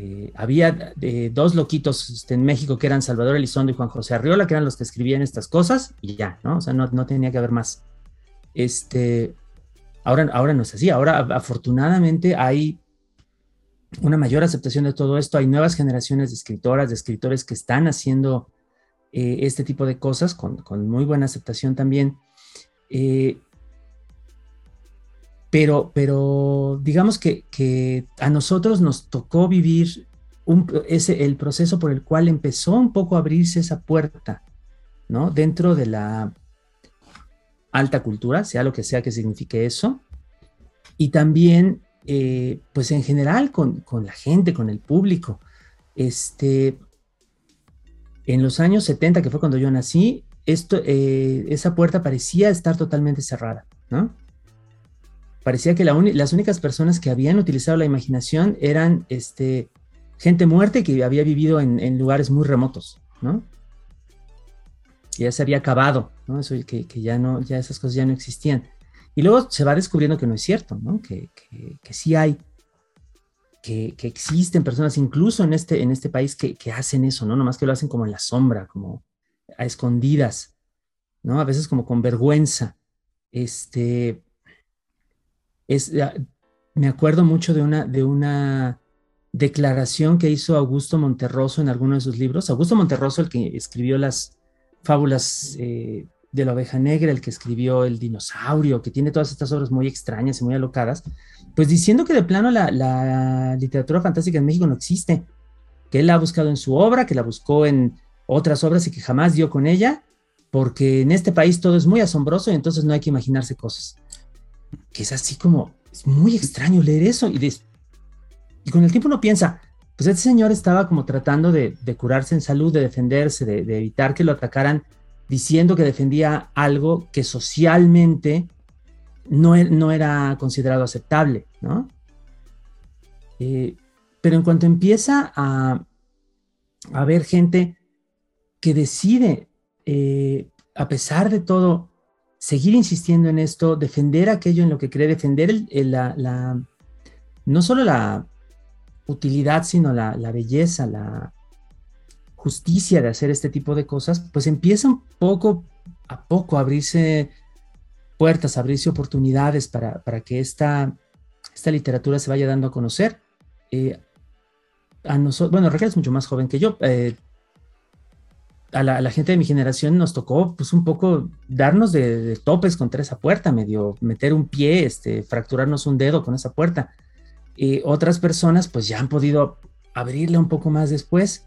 Eh, había eh, dos loquitos este, en México que eran Salvador Elizondo y Juan José Arriola, que eran los que escribían estas cosas, y ya, ¿no? O sea, no, tenía que haber más. Este, ahora, ahora no es así, ahora afortunadamente hay una mayor aceptación de todo esto, hay nuevas generaciones de escritoras, de escritores que están haciendo eh, este tipo de cosas con, muy buena aceptación también. Pero, pero digamos que, a nosotros nos tocó vivir ese, el proceso por el cual empezó un poco a abrirse esa puerta, ¿no? Dentro de la, alta cultura, sea lo que sea que signifique eso, y también, eh, pues en general, con, la gente, con el público. Este, en los años 70, que fue cuando yo nací, esto, eh, esa puerta parecía estar totalmente cerrada, ¿no? Parecía que las únicas personas que habían utilizado la imaginación eran este, gente muerta que había vivido en, lugares muy remotos, ¿no? ya se había acabado, ¿no? Eso, que, que, ya no, ya esas cosas ya no existían. Y luego se va descubriendo que no es cierto, ¿no? Que, que, sí hay, que, existen personas incluso en este, este país que, hacen eso, ¿no? Nomás que lo hacen como en la sombra, como a escondidas, ¿no? A veces como con vergüenza. Este, es, ah, me acuerdo mucho de una, de una declaración que hizo Augusto Monterroso en alguno de sus libros. Augusto Monterroso, el que escribió las fábulas eh, de la oveja negra, el que escribió El dinosaurio, que tiene todas estas obras muy extrañas y muy alocadas, pues diciendo que de plano la, literatura fantástica en México no existe, que él la ha buscado en su obra, que la buscó en otras obras y que jamás dio con ella, porque en este país todo es muy asombroso y entonces no hay que imaginarse cosas. Que es así como, es muy extraño leer eso y, con el tiempo uno piensa, pues este señor estaba como tratando de, curarse en salud, de defenderse, de, evitar que lo atacaran, diciendo que defendía algo que socialmente no, e, no era considerado aceptable, ¿no? Eh, pero en cuanto empieza a, a ver gente que decide, eh, a pesar de todo, seguir insistiendo en esto, defender aquello en lo que cree, defender no solo la, utilidad, sino la, belleza, la justicia de hacer este tipo de cosas, pues empieza un poco a poco a abrirse puertas, a abrirse oportunidades para, que esta, esta literatura se vaya dando a conocer. Eh, a nosotros, bueno, Raquel es mucho más joven que yo. Eh, a, la, gente de mi generación nos tocó pues un poco darnos de, de, topes contra esa puerta, medio meter un pie, este, fracturarnos un dedo con esa puerta. Y otras personas pues ya han podido abrirle un poco más después.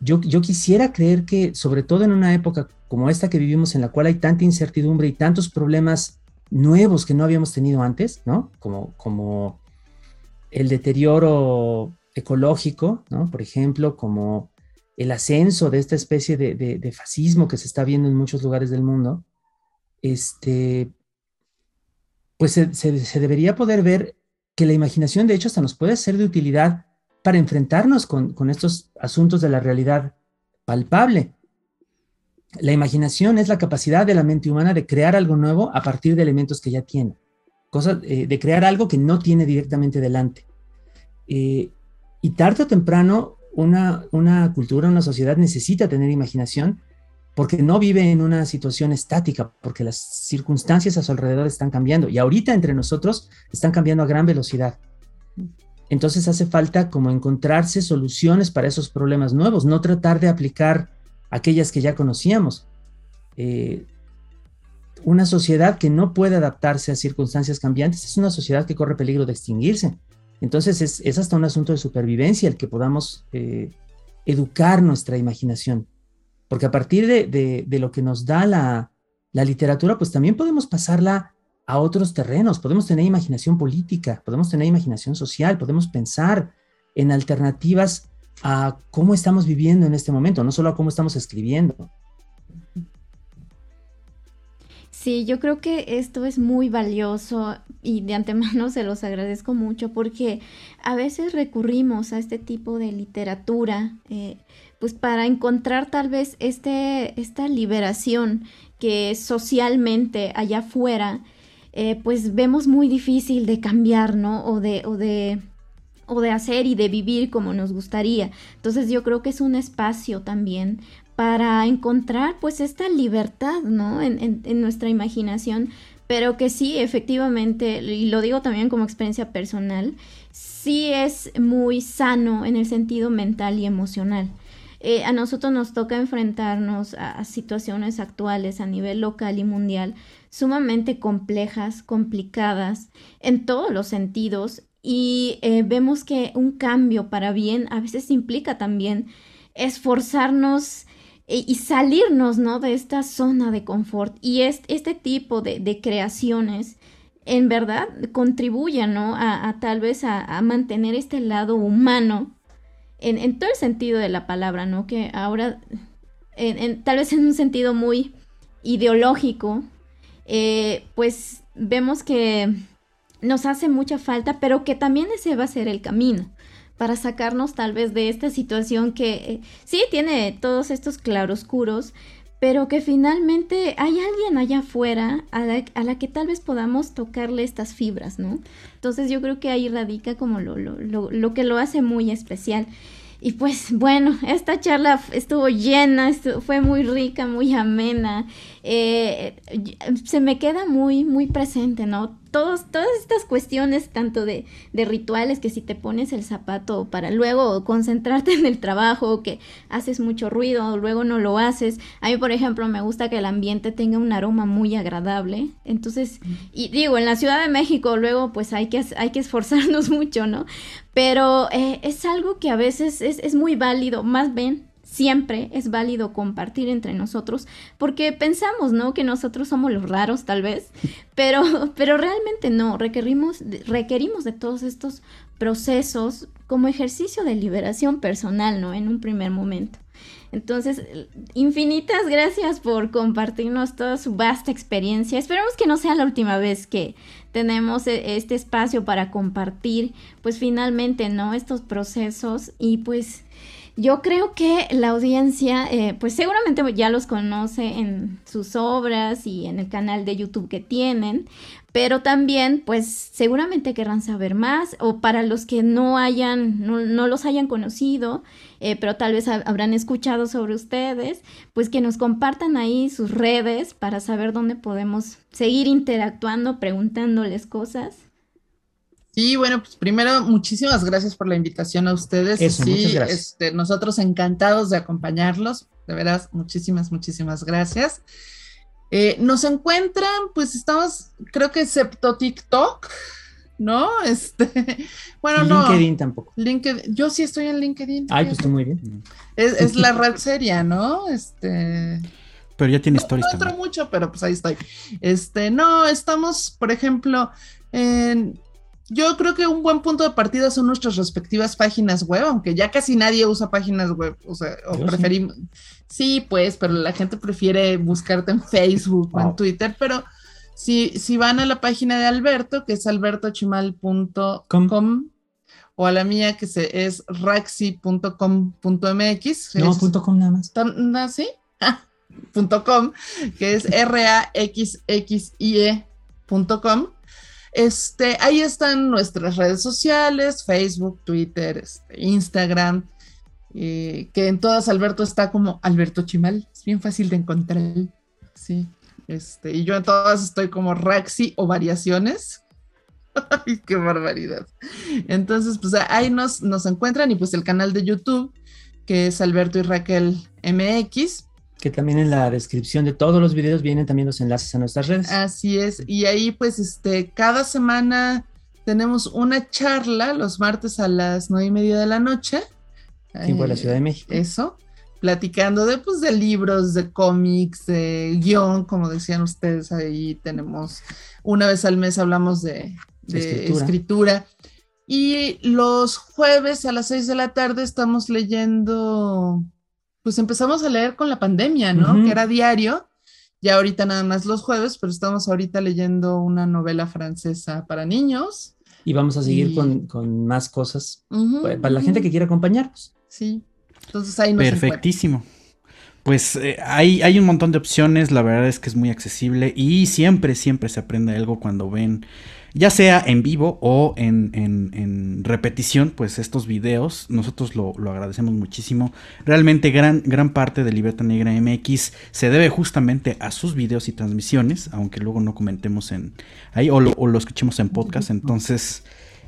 Yo, yo quisiera creer que, sobre todo en una época como esta que vivimos, en la cual hay tanta incertidumbre y tantos problemas nuevos que no habíamos tenido antes, ¿no? Como, como el deterioro ecológico, ¿no? Por ejemplo, como el ascenso de esta especie de, fascismo que se está viendo en muchos lugares del mundo, este, pues se, debería poder ver que la imaginación de hecho hasta nos puede ser de utilidad para enfrentarnos con, estos asuntos de la realidad palpable. La imaginación es la capacidad de la mente humana de crear algo nuevo a partir de elementos que ya tiene, cosa, eh, de crear algo que no tiene directamente delante. Eh, y tarde o temprano, una, una cultura, una sociedad necesita tener imaginación porque no vive en una situación estática, porque las circunstancias a su alrededor están cambiando y ahorita entre nosotros están cambiando a gran velocidad. Entonces hace falta como encontrarse soluciones para esos problemas nuevos, no tratar de aplicar aquellas que ya conocíamos. Eh, una sociedad que no puede adaptarse a circunstancias cambiantes es una sociedad que corre peligro de extinguirse. Entonces es, hasta un asunto de supervivencia el que podamos eh, educar nuestra imaginación porque a partir de, lo que nos da la, literatura, pues también podemos pasarla a otros terrenos, podemos tener imaginación política, podemos tener imaginación social, podemos pensar en alternativas a cómo estamos viviendo en este momento, no solo a cómo estamos escribiendo. Sí, yo creo que esto es muy valioso y de antemano se los agradezco mucho porque a veces recurrimos a este tipo de literatura eh, pues para encontrar tal vez este, esta liberación que socialmente allá afuera, eh, pues vemos muy difícil de cambiar, ¿no? O de, o de, o de hacer y de vivir como nos gustaría. Entonces yo creo que es un espacio también para encontrar pues esta libertad, ¿no? En, en nuestra imaginación, pero que sí, efectivamente, y lo digo también como experiencia personal, sí es muy sano en el sentido mental y emocional. Eh, a nosotros nos toca enfrentarnos a, situaciones actuales a nivel local y mundial sumamente complejas, complicadas en todos los sentidos y eh, vemos que un cambio para bien a veces implica también esforzarnos e, y salirnos, ¿no? De esta zona de confort. Y este, tipo de, creaciones en verdad contribuyen, ¿no? A, tal vez a, mantener este lado humano en, en, todo el sentido de la palabra, ¿no? Que ahora, en, tal vez en un sentido muy ideológico, eh, pues vemos que nos hace mucha falta, pero que también ese va a ser el camino para sacarnos tal vez de esta situación que eh, sí tiene todos estos claroscuros, pero que finalmente hay alguien allá afuera a la, que tal vez podamos tocarle estas fibras, ¿no? Entonces yo creo que ahí radica como lo, lo, lo, lo que lo hace muy especial. Y pues bueno, esta charla estuvo llena, fue muy rica, muy amena. Eh, se me queda muy, muy presente, ¿no? Todas estas cuestiones, tanto de, de, rituales, que si te pones el zapato para luego concentrarte en el trabajo, que haces mucho ruido, luego no lo haces. A mí, por ejemplo, me gusta que el ambiente tenga un aroma muy agradable. Entonces, y digo, en la Ciudad de México luego pues hay que, hay que esforzarnos mucho, ¿no? Pero eh, es algo que a veces es, es muy válido, más bien siempre es válido compartir entre nosotros porque pensamos, ¿no? Que nosotros somos los raros tal vez, pero, pero realmente no, requerimos, requerimos de todos estos procesos como ejercicio de liberación personal, ¿no? En un primer momento. Entonces, infinitas gracias por compartirnos toda su vasta experiencia. Esperemos que no sea la última vez que tenemos e, este espacio para compartir, pues finalmente, ¿no? Estos procesos y pues yo creo que la audiencia, eh, pues seguramente ya los conoce en sus obras y en el canal de YouTube que tienen, pero también, pues seguramente querrán saber más, o para los que no hayan, no, los hayan conocido, eh, pero tal vez habrán escuchado sobre ustedes, pues que nos compartan ahí sus redes para saber dónde podemos seguir interactuando, preguntándoles cosas. Sí, bueno, pues primero, muchísimas gracias por la invitación a ustedes. sí, este, nosotros encantados de acompañarlos. De veras, muchísimas, muchísimas gracias. Eh, nos encuentran, pues estamos, creo que excepto TikTok, ¿no? Este, bueno, no. LinkedIn tampoco. LinkedIn, yo sí estoy en LinkedIn. Ay, pues estoy muy bien. Es, la red seria, ¿no? Este. Pero ya tiene historias. No, no mucho, pero pues ahí estoy. Este, no, estamos, por ejemplo, en yo creo que un buen punto de partida son nuestras respectivas páginas web, aunque ya casi nadie usa páginas web, o sea, o preferimos. Sí. pues, pero la gente prefiere buscarte en Facebook o en Twitter, pero si, si van a la página de Alberto, que es albertochimal.com, o a la mía, que se, es raxi.com.mx. No, punto .com nada más. ¿Ah, ¿Sí? punto .com, que es R-A-X-X-I-E.com este, ahí están nuestras redes sociales, Facebook, Twitter, este, Instagram, eh, que en todas Alberto está como Alberto Chimal, es bien fácil de encontrar, sí, este, y yo en todas estoy como Raxi o variaciones. Ay, qué barbaridad. Entonces, pues ahí nos, nos encuentran y pues el canal de YouTube, que es Alberto y Raquel MX, que también en la descripción de todos los videos vienen también los enlaces a nuestras redes. Así es, y ahí pues este, cada semana tenemos una charla los martes a las nueve y media de la noche. Tiempo de la Ciudad de México. Eso, platicando de, pues, de libros, de cómics, de guion, como decían ustedes, ahí tenemos, una vez al mes hablamos de, escritura. Y los jueves a las seis de la tarde estamos leyendo pues empezamos a leer con la pandemia, ¿no? Que era diario, ya ahorita nada más los jueves, pero estamos ahorita leyendo una novela francesa para niños. Y vamos a seguir con, más cosas para la gente que quiera acompañarnos. Sí, entonces ahí nos Perfectísimo. Pues eh, hay, hay un montón de opciones, la verdad es que es muy accesible y siempre, siempre se aprende algo cuando ven ya sea en vivo o en, en, repetición, pues estos videos, nosotros lo, agradecemos muchísimo. Realmente gran, gran parte de Libertad Negra MX se debe justamente a sus videos y transmisiones, aunque luego no comentemos en ahí o lo, escuchemos en podcast. Entonces,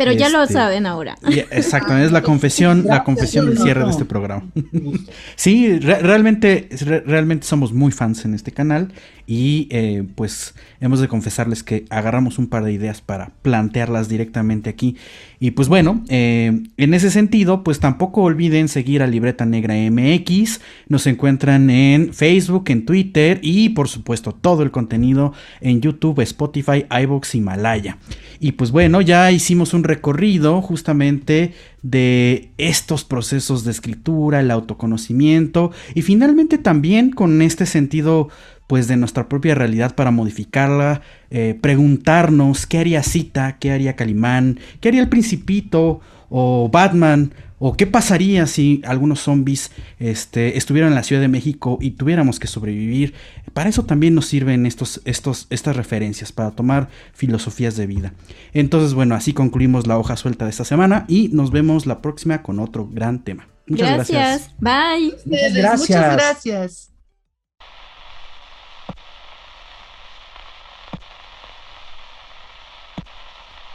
Pero ya lo Este, saben ahora. y- Exacto, es la confesión, la confesión del cierre de este programa. Sí, re- realmente, re- realmente somos muy fans en este canal y eh, pues hemos de confesarles que agarramos un par de ideas para plantearlas directamente aquí. Y pues bueno, eh, en ese sentido, pues tampoco olviden seguir a Libreta Negra MX. Nos encuentran en Facebook, en Twitter y por supuesto todo el contenido en YouTube, Spotify, iVoox, Himalaya. Y pues bueno, ya hicimos un recorrido justamente de estos procesos de escritura, el autoconocimiento y finalmente también con este sentido pues de nuestra propia realidad para modificarla, eh, preguntarnos qué haría Cita, qué haría Calimán, qué haría el Principito o Batman o qué pasaría si algunos zombies este, estuvieran en la Ciudad de México y tuviéramos que sobrevivir. Para eso también nos sirven estos, estos, estas referencias, para tomar filosofías de vida. Entonces, bueno, así concluimos la hoja suelta de esta semana y nos vemos la próxima con otro gran tema. Muchas gracias. gracias. Bye. Gracias. Muchas gracias.